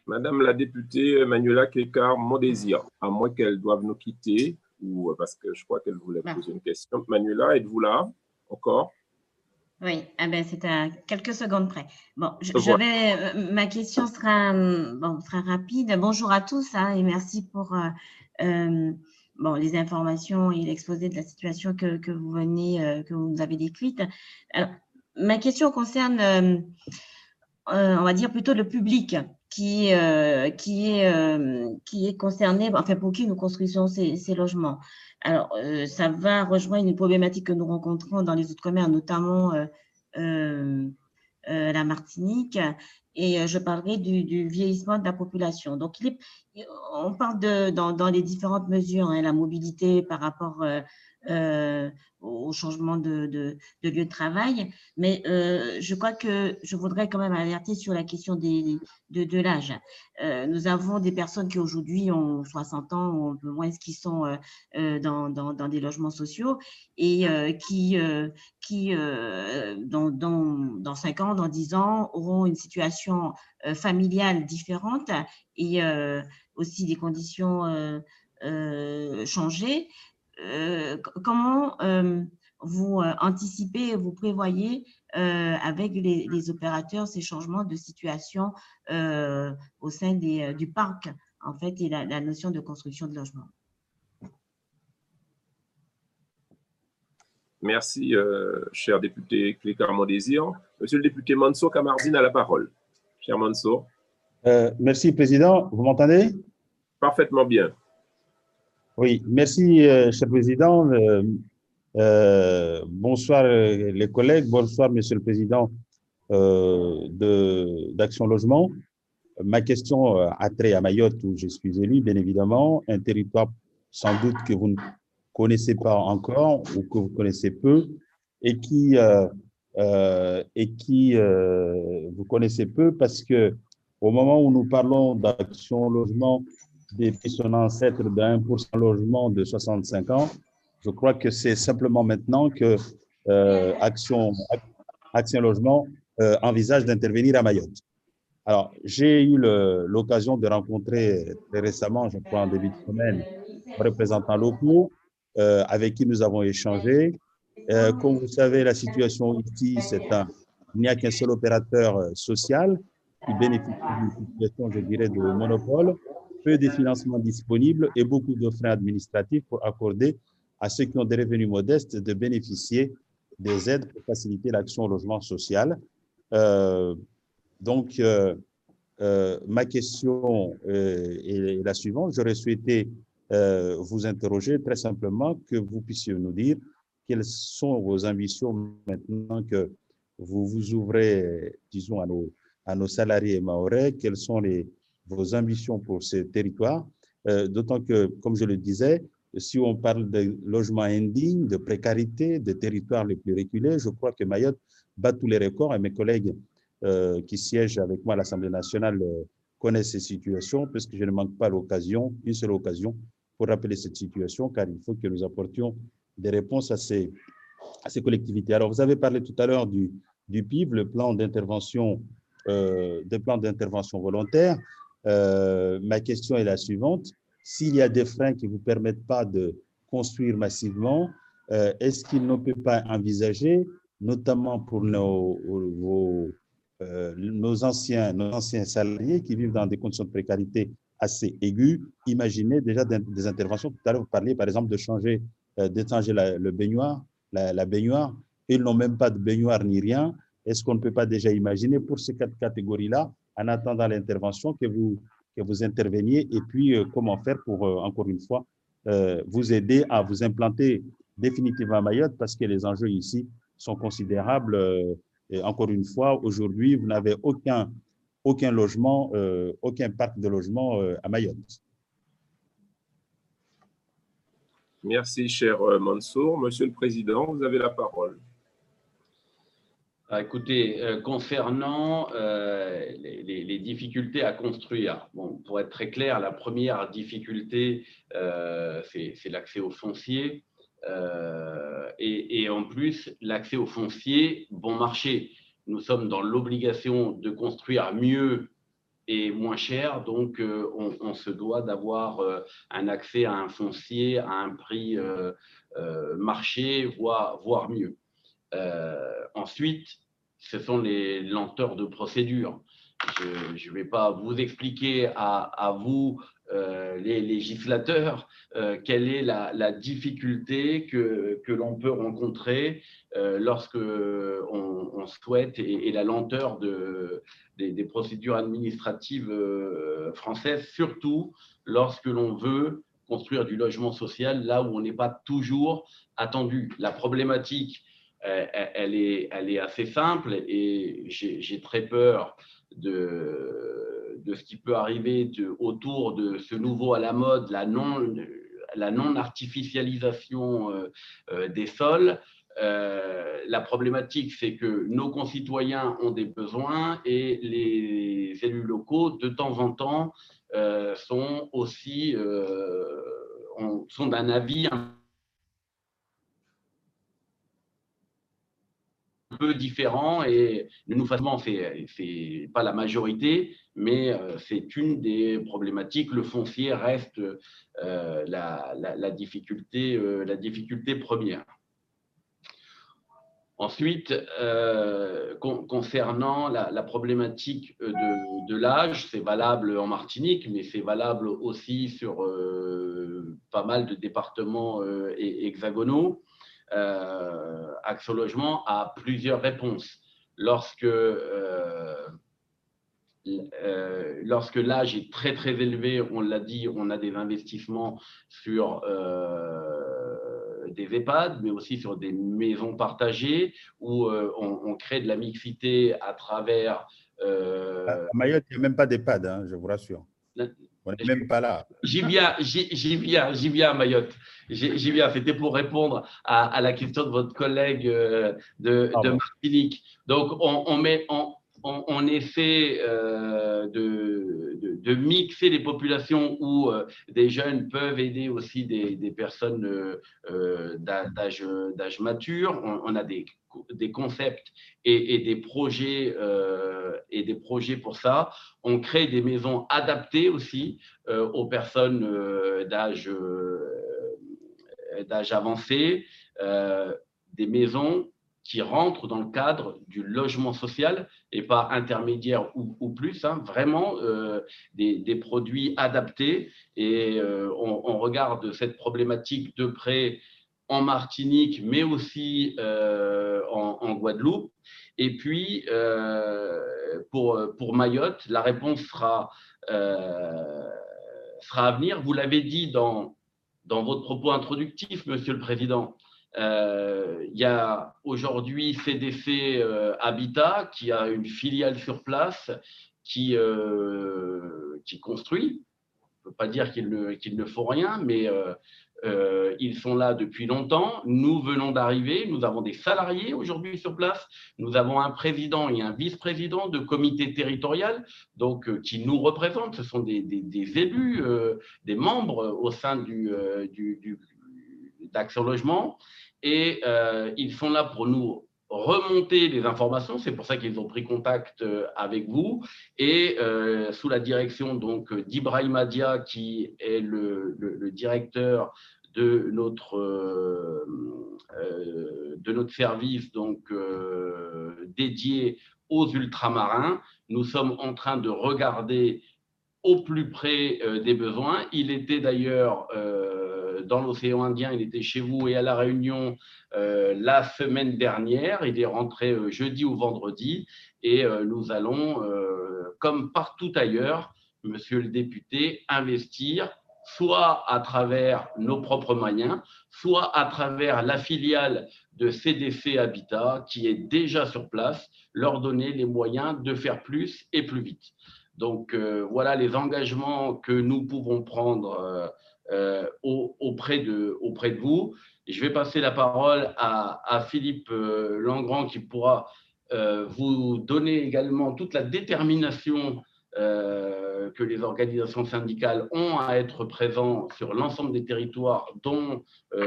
S1: Madame la députée Manuela Kekar, mon désir, à moins qu'elle doive nous quitter, ou euh, parce que je crois qu'elle voulait poser une question. Manuela, êtes-vous là encore?
S10: Oui, ah ben, c'est à quelques secondes près. Bon, je, vais, euh, ma question sera, bon, sera rapide. Bonjour à tous hein, et merci pour euh, bon, les informations et l'exposé de la situation que, que vous venez, que vous nous avez décrite. Alors, ma question concerne, on va dire plutôt le public qui, euh, qui, est, euh, qui est concerné, enfin pour qui nous construisons ces, ces logements. Alors, euh, ça va rejoindre une problématique que nous rencontrons dans les autres commerces, notamment la Martinique, et je parlerai du, vieillissement de la population. Donc, on parle de, dans, dans les différentes mesures, hein, la mobilité par rapport euh, au changement de, lieu de travail. Mais euh, je crois que je voudrais quand même alerter sur la question de, l'âge. Euh, nous avons des personnes qui aujourd'hui ont 60 ans ou un peu moins qui sont euh, dans, des logements sociaux et qui, qui dans, dans, dans 5 ans, dans 10 ans, auront une situation familiale différente et aussi des conditions. Euh, comment euh, vous euh, anticipez, vous prévoyez avec les, opérateurs ces changements de situation au sein des, du parc, en fait, et la, notion de construction de logement?
S1: Merci, cher député Clécar Désir. Monsieur le député Mansour Kamardine a la parole. Cher Mansour.
S11: merci, Président. Vous m'entendez?
S1: Parfaitement bien.
S11: Oui, merci, euh, cher Président. Euh, euh, bonsoir, les collègues. Bonsoir, Monsieur le Président d'Action Logement. Ma question a trait à Mayotte, où je suis élu, bien évidemment, un territoire sans doute que vous ne connaissez pas encore ou que vous connaissez peu et qui, et qui vous connaissez peu parce que au moment où nous parlons d'Action Logement, depuis son ancêtre pour cent logement de 65 ans. Je crois que c'est simplement maintenant que euh, Action, Action Logement euh, envisage d'intervenir à Mayotte. Alors, j'ai eu l'occasion de rencontrer très récemment, je crois en début de semaine, représentants locaux euh, avec qui nous avons échangé. Comme vous savez, la situation ici, c'est un, il n'y a qu'un seul opérateur social qui bénéficie d'une situation, je dirais, de monopole peu de financements disponibles et beaucoup de freins administratifs pour accorder à ceux qui ont des revenus modestes de bénéficier des aides pour faciliter l'action au logement social. Euh, donc, euh, euh, ma question est la suivante. J'aurais souhaité vous interroger très simplement que vous puissiez nous dire quelles sont vos ambitions maintenant que vous vous ouvrez, disons, à nos, à nos salariés maorais, quels sont les, vos ambitions pour ces territoires, euh, d'autant que, comme je le disais, si on parle de logements indignes, de précarité, de territoires les plus reculés, je crois que Mayotte bat tous les records et mes collègues euh, qui siègent avec moi à l'Assemblée nationale euh, connaissent ces situations, puisque je ne manque pas l'occasion, une seule occasion, pour rappeler cette situation, car il faut que nous apportions des réponses à ces, à ces collectivités. Alors, vous avez parlé tout à l'heure du, du PIB, le plan d'intervention, des plans d'intervention volontaire. Euh, ma question est la suivante. S'il y a des freins qui ne vous permettent pas de construire massivement, euh, est-ce qu'il ne peut pas envisager, notamment pour nos, euh, nos, anciens, nos anciens salariés qui vivent dans des conditions de précarité assez aiguës, imaginer déjà des interventions. Tout à l'heure, vous parliez par exemple de changer, d'échanger le baignoire, la baignoire. Ils n'ont même pas de baignoire ni rien. Est-ce qu'on ne peut pas déjà imaginer pour ces quatre catégories-là, en attendant l'intervention, que vous, interveniez et puis euh, comment faire pour, euh, encore une fois, euh, vous aider à vous implanter définitivement à Mayotte parce que les enjeux ici sont considérables. et encore une fois, aujourd'hui, vous n'avez aucun, aucun logement, aucun parc de logement à Mayotte.
S1: Merci, cher Mansour. Monsieur le Président, vous avez la parole.
S5: Ah, écoutez, euh, concernant euh, les, difficultés à construire, bon, pour être très clair, la première difficulté, euh, c'est l'accès au foncier. Et, en plus, l'accès au foncier bon marché. Nous sommes dans l'obligation de construire mieux et moins cher, donc on, se doit d'avoir un accès à un foncier à un prix marché, voire mieux. Ensuite, ce sont les lenteurs de procédure. Je ne vais pas vous expliquer à, vous, euh, les législateurs, euh, quelle est la, difficulté que, l'on peut rencontrer euh, lorsque on, souhaite et, la lenteur de, des, des procédures administratives françaises, surtout lorsque l'on veut construire du logement social là où on n'est pas toujours attendu. La problématique elle, est, assez simple et j'ai très peur de, ce qui peut arriver autour de ce nouveau à la mode, la non, la non artificialisation euh, euh, des sols. Euh, la problématique, c'est que nos concitoyens ont des besoins et les élus locaux, de temps en temps, sont aussi sont d'un avis peu différent et le nous façon c'est pas la majorité, mais euh, c'est une des problématiques. Le foncier reste euh, la, difficulté, euh, la difficulté première. Ensuite, concernant la, problématique de l'âge, c'est valable en Martinique, mais c'est valable aussi sur pas mal de départements hexagonaux euh, Action Logement a plusieurs réponses. Lorsque, euh, euh, lorsque l'âge est très très élevé, on l'a dit, on a des investissements sur des EHPAD, mais aussi sur des maisons partagées où on, crée de la mixité à travers.
S11: à Mayotte, il n'y a même pas d'EHPAD, hein, je vous rassure. On n'est même pas là.
S5: J'y viens, j'y viens, j'y viens à Mayotte. J'y viens. C'était pour répondre à, la question de votre collègue euh, de, de Martinique. Donc, on, on met, on, on, essaie euh, de, de, mixer les populations où euh, des jeunes peuvent aider aussi des, des personnes euh, d'âge mature. On, a des, des concepts et, et, des projets et des projets pour ça. On crée des maisons adaptées aussi aux personnes d'âge d'âge avancé, des maisons qui rentrent dans le cadre du logement social et pas intermédiaire ou, plus, hein, vraiment euh, des, produits adaptés. Et euh, on, regarde cette problématique de près en Martinique, mais aussi euh, en, Guadeloupe. Et puis, pour, pour Mayotte, la réponse sera, sera à venir. Vous l'avez dit dans, dans votre propos introductif, Monsieur le Président. Euh, il y a aujourd'hui CDC euh, Habitat qui a une filiale sur place qui, euh, construit. On ne peut pas dire qu'il ne, ne faut rien, mais ils sont là depuis longtemps. Nous venons d'arriver. Nous avons des salariés aujourd'hui sur place. Nous avons un président et un vice-président de comité territorial, donc qui nous représentent. Ce sont des, élus, des membres au sein du, d'Action Logement. Et ils sont là pour nous remonter les informations. C'est pour ça qu'ils ont pris contact avec vous. Et sous la direction donc d'Ibrahim Adia, qui est le, directeur de notre, euh, euh, de notre service donc, euh, dédié aux ultramarins. Nous sommes en train de regarder au plus près des besoins. Il était d'ailleurs dans l'océan Indien, il était chez vous et à la Réunion la semaine dernière. Il est rentré jeudi ou vendredi et nous allons, comme partout ailleurs, monsieur le député, investir soit à travers nos propres moyens, soit à travers la filiale de CDC Habitat qui est déjà sur place, leur donner les moyens de faire plus et plus vite. Donc euh, voilà les engagements que nous pouvons prendre euh, euh, auprès, de, auprès de vous. je vais passer la parole à, Philippe Langrand qui pourra vous donner également toute la détermination que les organisations syndicales ont à être présents sur l'ensemble des territoires, dont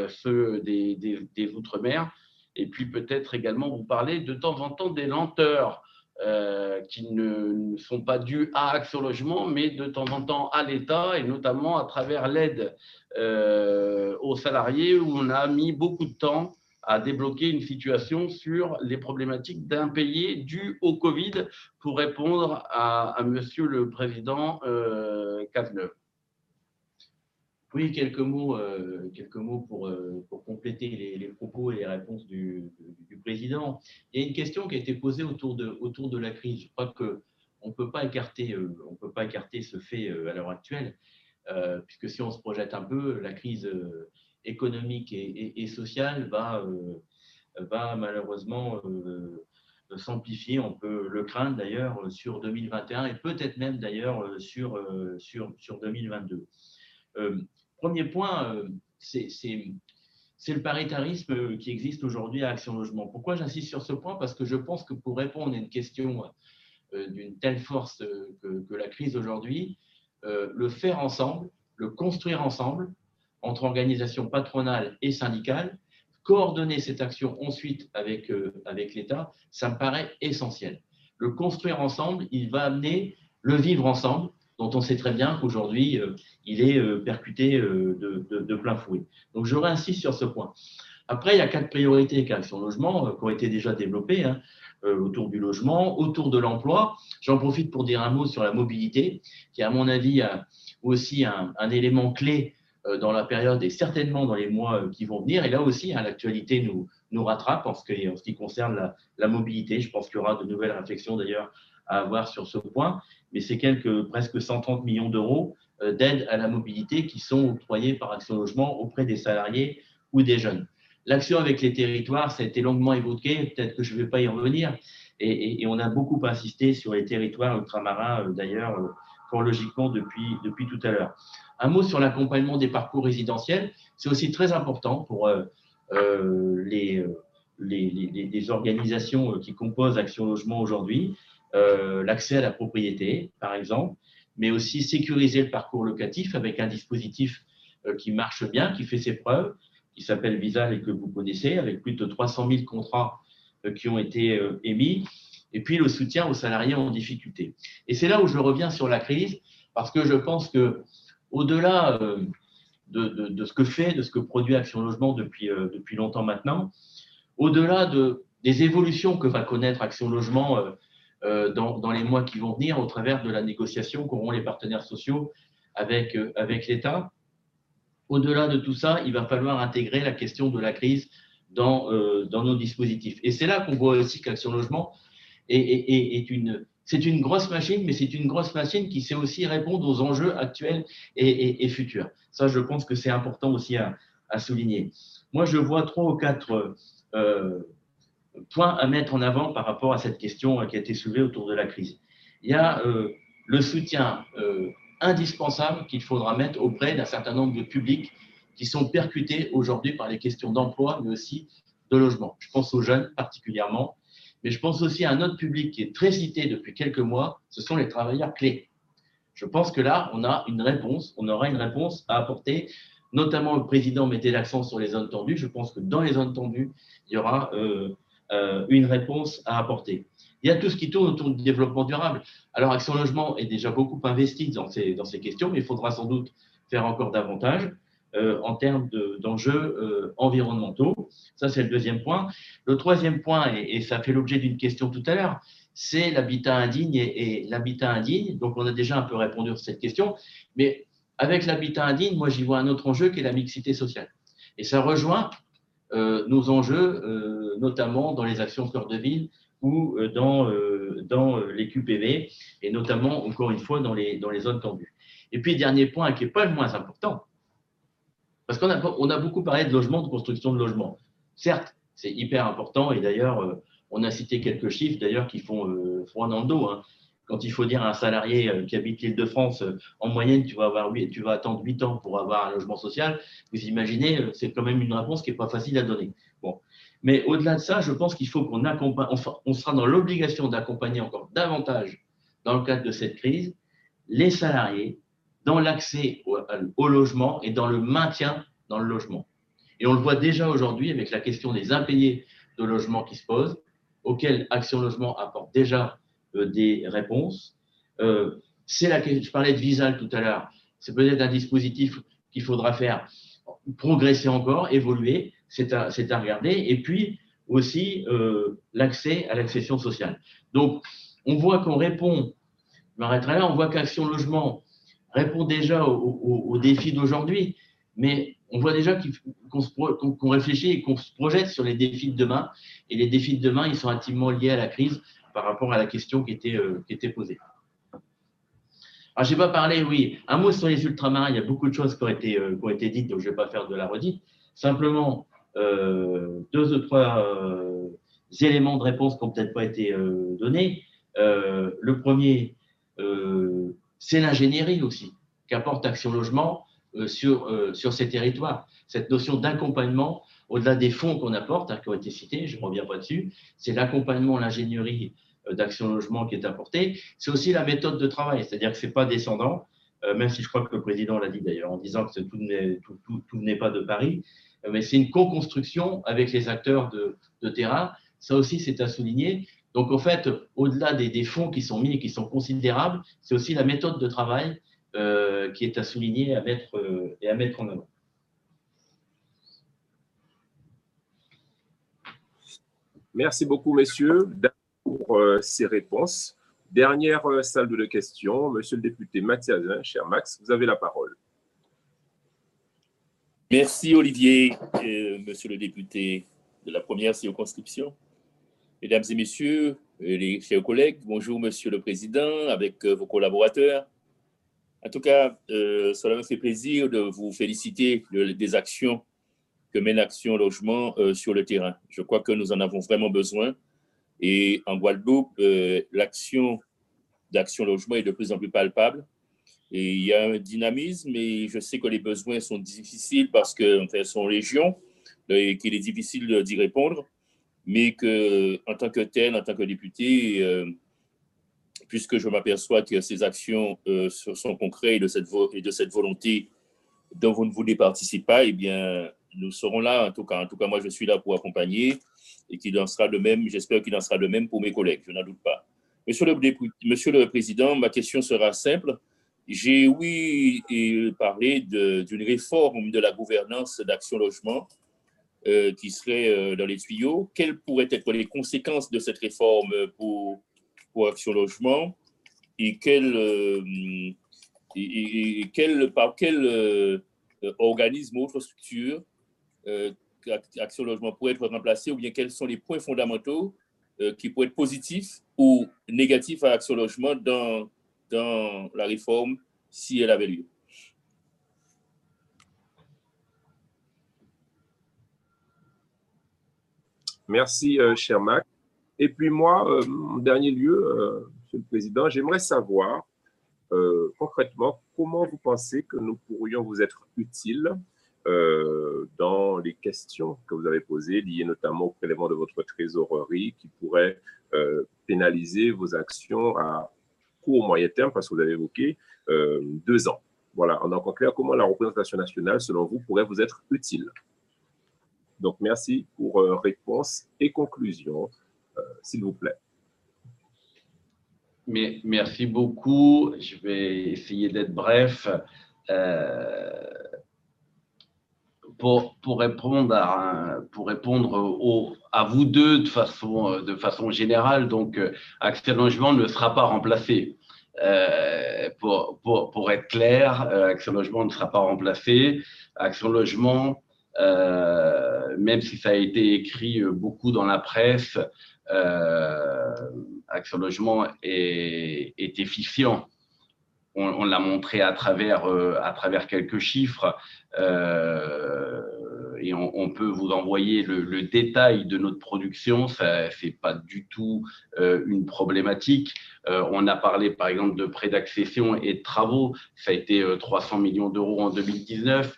S5: ceux des, des, Outre-mer. Et puis peut-être également vous parler de temps en temps des lenteurs euh, qui ne, sont pas dues à Action Logement, mais de temps en temps à l'État, et notamment à travers l'aide aux salariés, où on a mis beaucoup de temps à débloquer une situation sur les problématiques d'impayés dues au Covid pour répondre à, Monsieur le Président euh, Cazeneuve.
S2: Oui, quelques mots, euh, quelques mots pour, euh, compléter les, propos et les réponses du, président. Il y a une question qui a été posée autour de, la crise. Je crois qu'on ne peut pas écarter, on peut pas écarter ce fait à l'heure actuelle, puisque si on se projette un peu, la crise économique et, sociale va, euh, va malheureusement euh, s'amplifier. On peut le craindre d'ailleurs sur 2021 et peut-être même d'ailleurs sur, sur, sur 2022. Euh, premier point, c'est c'est le paritarisme qui existe aujourd'hui à Action Logement. Pourquoi j'insiste sur ce point? Parce que je pense que pour répondre à une question d'une telle force que, la crise aujourd'hui, le faire ensemble, le construire ensemble, entre organisations patronales et syndicales, coordonner cette action ensuite euh, avec l'État, ça me paraît essentiel. Le construire ensemble, il va amener le vivre ensemble, dont on sait très bien qu'aujourd'hui, euh, il est euh, percuté de, de, plein fouet. Donc, je réinsiste sur ce point. Après, il y a quatre priorités qu'Action Logement qui ont été déjà développées hein, autour du logement, autour de l'emploi. J'en profite pour dire un mot sur la mobilité, qui, à mon avis, a aussi un, élément clé euh, dans la période et certainement dans les mois euh, qui vont venir. Et là aussi, hein, l'actualité nous, nous rattrape qui, en ce qui concerne la, mobilité. Je pense qu'il y aura de nouvelles réflexions d'ailleurs à avoir sur ce point. Mais c'est quelques presque 130 millions d'euros euh, d'aide à la mobilité qui sont octroyés par Action Logement auprès des salariés ou des jeunes. L'action avec les territoires, ça a été longuement évoqué, peut-être que je ne vais pas y revenir, et, on a beaucoup insisté sur les territoires ultramarins, d'ailleurs, chronologiquement depuis, depuis tout à l'heure. Un mot sur l'accompagnement des parcours résidentiels. C'est aussi très important pour euh, euh, les, les, organisations qui composent Action Logement aujourd'hui. Euh, l'accès à la propriété, par exemple, mais aussi sécuriser le parcours locatif avec un dispositif qui marche bien, qui fait ses preuves, qui s'appelle Visal et que vous connaissez, avec plus de 300 000 contrats qui ont été émis, et puis le soutien aux salariés en difficulté. Et c'est là où je reviens sur la crise, parce que je pense que au-delà euh, de, ce que fait, de ce que produit Action Logement depuis, euh, depuis longtemps maintenant, au-delà de, des évolutions que va connaître Action Logement euh, dans, dans, les mois qui vont venir au travers de la négociation qu'auront les partenaires sociaux avec, avec l'État, au-delà de tout ça, il va falloir intégrer la question de la crise dans, dans nos dispositifs. Et c'est là qu'on voit aussi qu'Action Logement est, est, est, une, c'est une grosse machine, mais c'est une grosse machine qui sait aussi répondre aux enjeux actuels et, futurs. Ça, je pense que c'est important aussi à, souligner. Moi, je vois trois ou quatre euh, points à mettre en avant par rapport à cette question qui a été soulevée autour de la crise. Il y a euh, le soutien euh, indispensable qu'il faudra mettre auprès d'un certain nombre de publics qui sont percutés aujourd'hui par les questions d'emploi, mais aussi de logement. Je pense aux jeunes particulièrement, mais je pense aussi à un autre public qui est très cité depuis quelques mois, ce sont les travailleurs clés. Je pense que là, on a une réponse, on aura une réponse à apporter. Notamment, le président mettait l'accent sur les zones tendues. Je pense que dans les zones tendues, il y aura euh, euh, une réponse à apporter. Il y a tout ce qui tourne autour du développement durable. Alors, Action Logement est déjà beaucoup investi dans ces, dans ces questions, mais il faudra sans doute faire encore davantage. Euh, en termes d'enjeux euh, environnementaux. Ça, c'est le deuxième point. Le troisième point, et, ça fait l'objet d'une question tout à l'heure, c'est l'habitat indigne et, l'habitat indigne. Donc, on a déjà un peu répondu à cette question. Mais avec l'habitat indigne, moi, j'y vois un autre enjeu qui est la mixité sociale. Et ça rejoint euh, nos enjeux, notamment dans les actions cœur de ville ou dans, dans les QPV, et notamment, encore une fois, dans les, zones tendues. Et puis, dernier point, qui n'est pas le moins important, parce qu'on a, beaucoup parlé de logement, de construction de logement. Certes, c'est hyper important et d'ailleurs, euh, on a cité quelques chiffres d'ailleurs qui font euh, froid dans le dos. Hein. Quand il faut dire à un salarié euh, qui habite l'île de France, en moyenne, tu vas, avoir, tu vas attendre 8 ans pour avoir un logement social, vous imaginez, c'est quand même une réponse qui n'est pas facile à donner. Bon. Mais au-delà de ça, je pense qu'il faut qu'on accompagne, on sera dans l'obligation d'accompagner encore davantage, dans le cadre de cette crise, les salariés dans l'accès au, logement et dans le maintien dans le logement. Et on le voit déjà aujourd'hui avec la question des impayés de logement qui se pose, auxquels Action Logement apporte déjà euh, des réponses. Euh, c'est la je parlais de Visal tout à l'heure, c'est peut-être un dispositif qu'il faudra faire progresser encore, évoluer, c'est à, à, regarder. Et puis aussi euh, l'accès à l'accession sociale. Donc, on voit qu'on répond, je m'arrêterai là, on voit qu'Action Logement répond déjà aux, défis d'aujourd'hui, mais on voit déjà qu'on réfléchit et qu'on se projette sur les défis de demain. Et les défis de demain, ils sont intimement liés à la crise par rapport à la question qui était, euh, qui était posée. Alors, je n'ai pas parlé, oui, un mot sur les ultramarins. Il y a beaucoup de choses qui ont été, euh, qui ont été dites, donc je ne vais pas faire de la redite. Simplement, euh, deux ou trois éléments de réponse qui n'ont peut-être pas été donnés. le premier, c'est l'ingénierie aussi qu'apporte Action Logement sur, sur ces territoires. Cette notion d'accompagnement, au-delà des fonds qu'on apporte, hein, qui ont été cités, je ne reviens pas dessus, c'est l'accompagnement, l'ingénierie d'Action Logement qui est apporté. C'est aussi la méthode de travail, c'est-à-dire que ce n'est pas descendant, même si je crois que le président l'a dit d'ailleurs, en disant que tout tout, tout, pas de Paris, mais c'est une co-construction avec les acteurs de, terrain. Ça aussi, c'est à souligner. Donc, en fait, au-delà des, fonds qui sont mis et qui sont considérables, c'est aussi la méthode de travail euh, qui est à souligner à mettre, euh, et à mettre en avant.
S1: Merci beaucoup, messieurs, pour euh, ces réponses. Dernière salle de questions, monsieur le député Mathias, cher Max, vous avez la parole.
S12: Merci, Olivier, monsieur le député de la première circonscription. Mesdames et messieurs, euh, les chers collègues, bonjour Monsieur le Président, avec euh, vos collaborateurs. En tout cas, euh, cela me fait plaisir de vous féliciter des actions que mène Action Logement sur le terrain. Je crois que nous en avons vraiment besoin. Et en Guadeloupe, l'action d'Action Logement est de plus en plus palpable. Et il y a un dynamisme et je sais que les besoins sont difficiles parce que enfin, sont légion et qu'il est difficile d'y répondre mais que, en tant que tel, en tant que député, euh, puisque je m'aperçois que ces actions euh, sont concrètes et de, cette et de cette volonté dont vous ne voulez participer, eh bien, nous serons là, en tout cas. En tout cas, moi, je suis là pour accompagner et qu'il en sera le même, j'espère qu'il en sera le même pour mes collègues, je n'en doute pas. Monsieur le, Président, ma question sera simple. J'ai, oui, parlé d'une réforme de la gouvernance d'Action Logement euh, qui serait euh, dans les tuyaux. Quelles pourraient être les conséquences de cette réforme pour, pour Action Logement et, euh, par quel organisme ou autre structure Action Logement pourrait être remplacé ou bien quels sont les points fondamentaux qui pourraient être positifs ou négatifs à Action Logement dans, dans la réforme si elle avait lieu?
S1: Merci, euh, cher Mac. Et puis moi, euh, en dernier lieu, euh, Monsieur le Président, j'aimerais savoir concrètement comment vous pensez que nous pourrions vous être utiles euh, dans les questions que vous avez posées, liées notamment au prélèvement de votre trésorerie qui pourrait euh, pénaliser vos actions à court moyen terme, parce que vous avez évoqué euh, deux ans. Voilà, en en clair, comment la représentation nationale, selon vous, pourrait vous être utile? Donc, merci pour réponse et conclusion, s'il vous plaît.
S5: Merci beaucoup. Je vais essayer d'être bref. Euh, pour, pour, répondre, à, pour répondre au, à vous deux de façon, de façon générale, donc Action Logement ne sera pas remplacé. Euh, pour, pour, pour, être clair, euh, Action Logement ne sera pas remplacé. Action Logement, euh, même si ça a été écrit beaucoup dans la presse, euh, Action Logement est efficient on, l'a montré à travers, euh, à travers quelques chiffres. Euh, et on, peut vous envoyer le, détail de notre production. Ça n'est pas du tout euh, une problématique. on a parlé par exemple de prêts d'accession et de travaux. Ça a été 300 millions d'euros en 2019.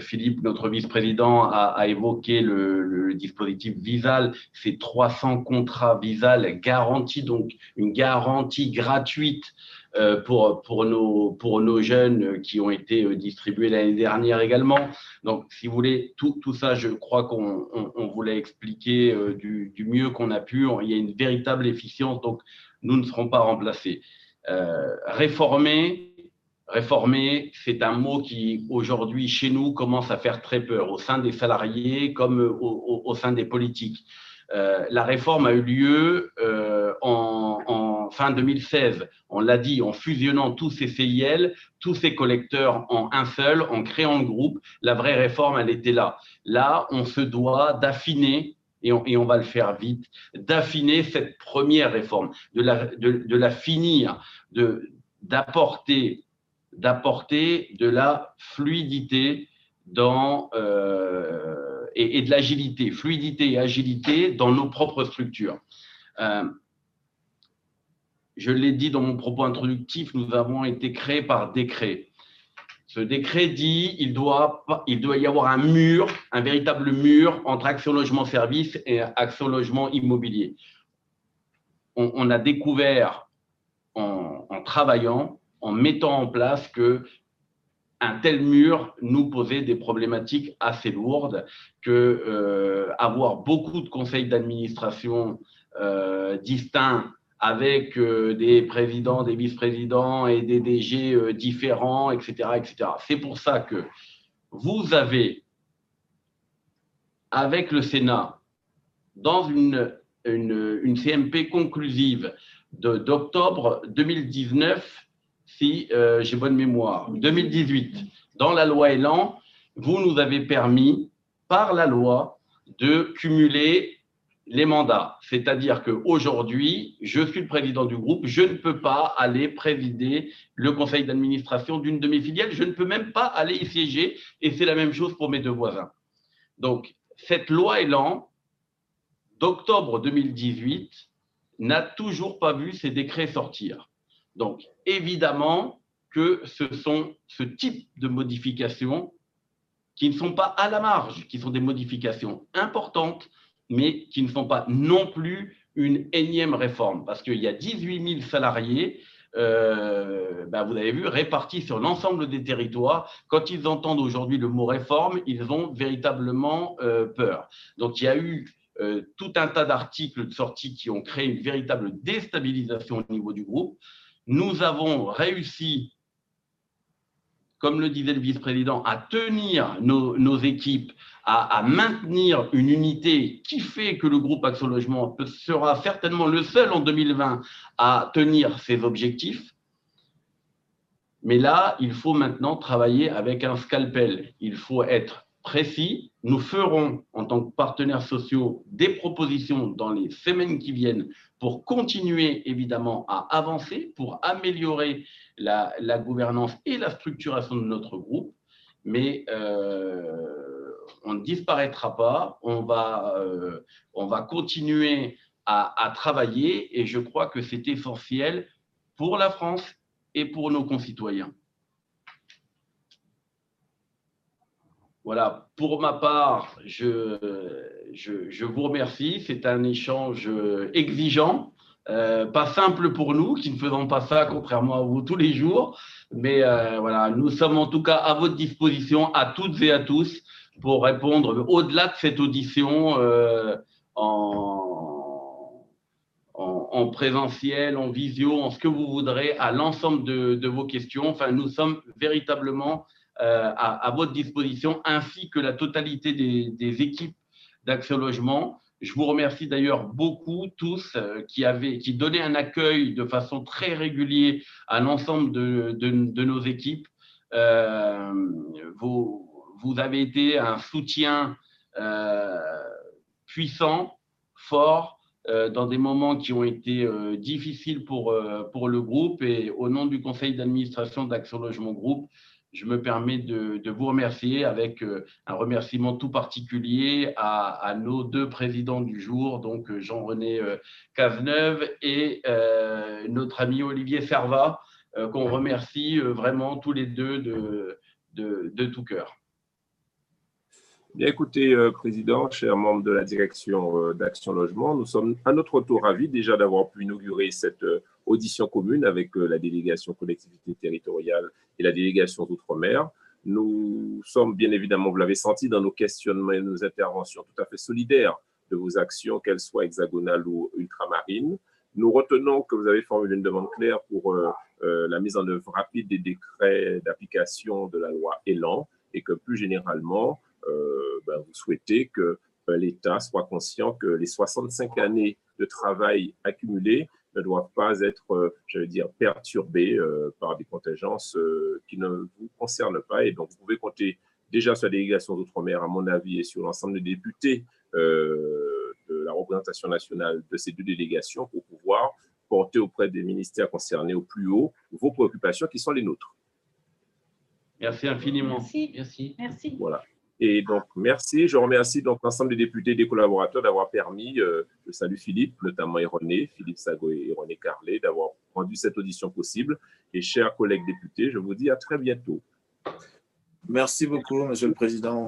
S5: Philippe, notre vice-président, a, évoqué le, dispositif Visal. C'est 300 contrats Visal garantis, donc une garantie gratuite euh, pour, pour, nos, pour nos jeunes qui ont été euh, distribués l'année dernière également. Donc, si vous voulez, tout, tout ça, je crois qu'on on, expliqué euh, du, du, mieux qu'on a pu. Il y a une véritable efficience, donc nous ne serons pas remplacés. réformer, Réformer, c'est un mot qui aujourd'hui chez nous commence à faire très peur au sein des salariés comme au, sein des politiques. Euh, la réforme a eu lieu euh, en, fin 2016. On l'a dit, en fusionnant tous ces CIL, tous ces collecteurs en un seul, en créant le groupe. La vraie réforme, elle était là. Là, on se doit d'affiner et on, et on, va le faire vite, d'affiner cette première réforme, de la, de, de la finir, d'apporter d'apporter de la fluidité dans, euh, et, de l'agilité, fluidité et agilité dans nos propres structures. Euh, je l'ai dit dans mon propos introductif, nous avons été créés par décret. Ce décret dit il doit, doit y avoir un mur, un véritable mur entre Action Logement Service et Action Logement Immobilier. On, a découvert en travaillant en mettant en place que un tel mur nous posait des problématiques assez lourdes, que euh, avoir beaucoup de conseils d'administration euh, distincts avec euh, des présidents, des vice-présidents et des DG différents, etc., etc. C'est pour ça que vous avez, avec le Sénat, dans une, CMP conclusive d'octobre 2019, si euh, j'ai bonne mémoire, 2018, dans la loi Elan, vous nous avez permis, par la loi, de cumuler les mandats. C'est-à-dire qu'aujourd'hui, je suis le président du groupe, je ne peux pas aller présider le conseil d'administration d'une de mes filiales, je ne peux même pas aller y siéger, et c'est la même chose pour mes deux voisins. Donc, cette loi Elan d'octobre 2018 n'a toujours pas vu ses décrets sortir. Donc, évidemment que ce sont ce type de modifications qui ne sont pas à la marge, qui sont des modifications importantes, mais qui ne sont pas non plus une énième réforme, parce qu'il y a 18 000 salariés, euh, ben, vous avez vu, répartis sur l'ensemble des territoires. Quand ils entendent aujourd'hui le mot réforme, ils ont véritablement euh, peur. Donc il y a eu euh, tout un tas d'articles de sortie qui ont créé une véritable déstabilisation au niveau du groupe nous avons réussi, comme le disait le vice-président, à tenir nos, équipes, à, maintenir une unité qui fait que le groupe Action Logement sera certainement le seul en 2020 à tenir ses objectifs. Mais là, il faut maintenant travailler avec un scalpel. Il faut être précis. Nous ferons, en tant que partenaires sociaux, des propositions dans les semaines qui viennent pour continuer évidemment à avancer, pour améliorer la, gouvernance et la structuration de notre groupe. Mais euh, on ne disparaîtra pas, on va, euh, on va continuer à, à travailler et je crois que c'est essentiel pour la France et pour nos concitoyens. Voilà, pour ma part, je, je, vous remercie. C'est un échange exigeant, euh, pas simple pour nous qui ne faisons pas ça, contrairement à vous tous les jours. Mais euh, voilà, nous sommes en tout cas à votre disposition, à toutes et à tous, pour répondre au-delà de cette audition euh, en, en, présentiel, en visio, en ce que vous voudrez, à l'ensemble de, vos questions. Enfin, nous sommes véritablement euh, à, votre disposition, ainsi que la totalité des, équipes d'Action Logement. Je vous remercie d'ailleurs beaucoup tous euh, qui, avaient, qui donnaient un accueil de façon très régulière à l'ensemble de, nos équipes. Euh, vous, vous, avez été un soutien puissant, fort, dans des moments qui ont été difficiles pour, pour le groupe. Et au nom du conseil d'administration d'Action Logement Groupe, je me permets de, vous remercier avec euh, un remerciement tout particulier à, nos deux présidents du jour, donc euh, Jean-René euh, Cazeneuve et notre ami Olivier Servat, qu'on remercie vraiment tous les deux de, tout cœur.
S1: Bien écoutez, Président, chers membres de la direction d'Action Logement, nous sommes à notre tour ravis déjà d'avoir pu inaugurer cette audition commune avec la délégation collectivité territoriale et la délégation d'outre-mer. Nous sommes bien évidemment, vous l'avez senti dans nos questionnements et nos interventions, tout à fait solidaires de vos actions, qu'elles soient hexagonales ou ultramarines. Nous retenons que vous avez formulé une demande claire pour euh, euh, la mise en œuvre rapide des décrets d'application de la loi Elan et que plus généralement, euh, ben, vous souhaitez que l'État soit conscient que les 65 années de travail accumulées ne doivent pas être, euh, veux dire, perturbés euh, par des contingences euh, qui ne vous concernent pas. Et donc, vous pouvez compter déjà sur la délégation d'outre-mer, à mon avis, et sur l'ensemble des députés de la représentation nationale de ces deux délégations pour pouvoir porter auprès des ministères concernés au plus haut vos préoccupations qui sont les nôtres.
S5: Merci infiniment.
S7: Merci. Merci. Merci.
S1: Voilà. Et donc, merci. Je remercie donc l'ensemble des députés et des collaborateurs d'avoir permis, euh, je salue Philippe, notamment René, Philippe Sago et René Carlet, d'avoir rendu cette audition possible. Et chers collègues députés, je vous dis à très bientôt.
S13: Merci beaucoup, Monsieur le Président.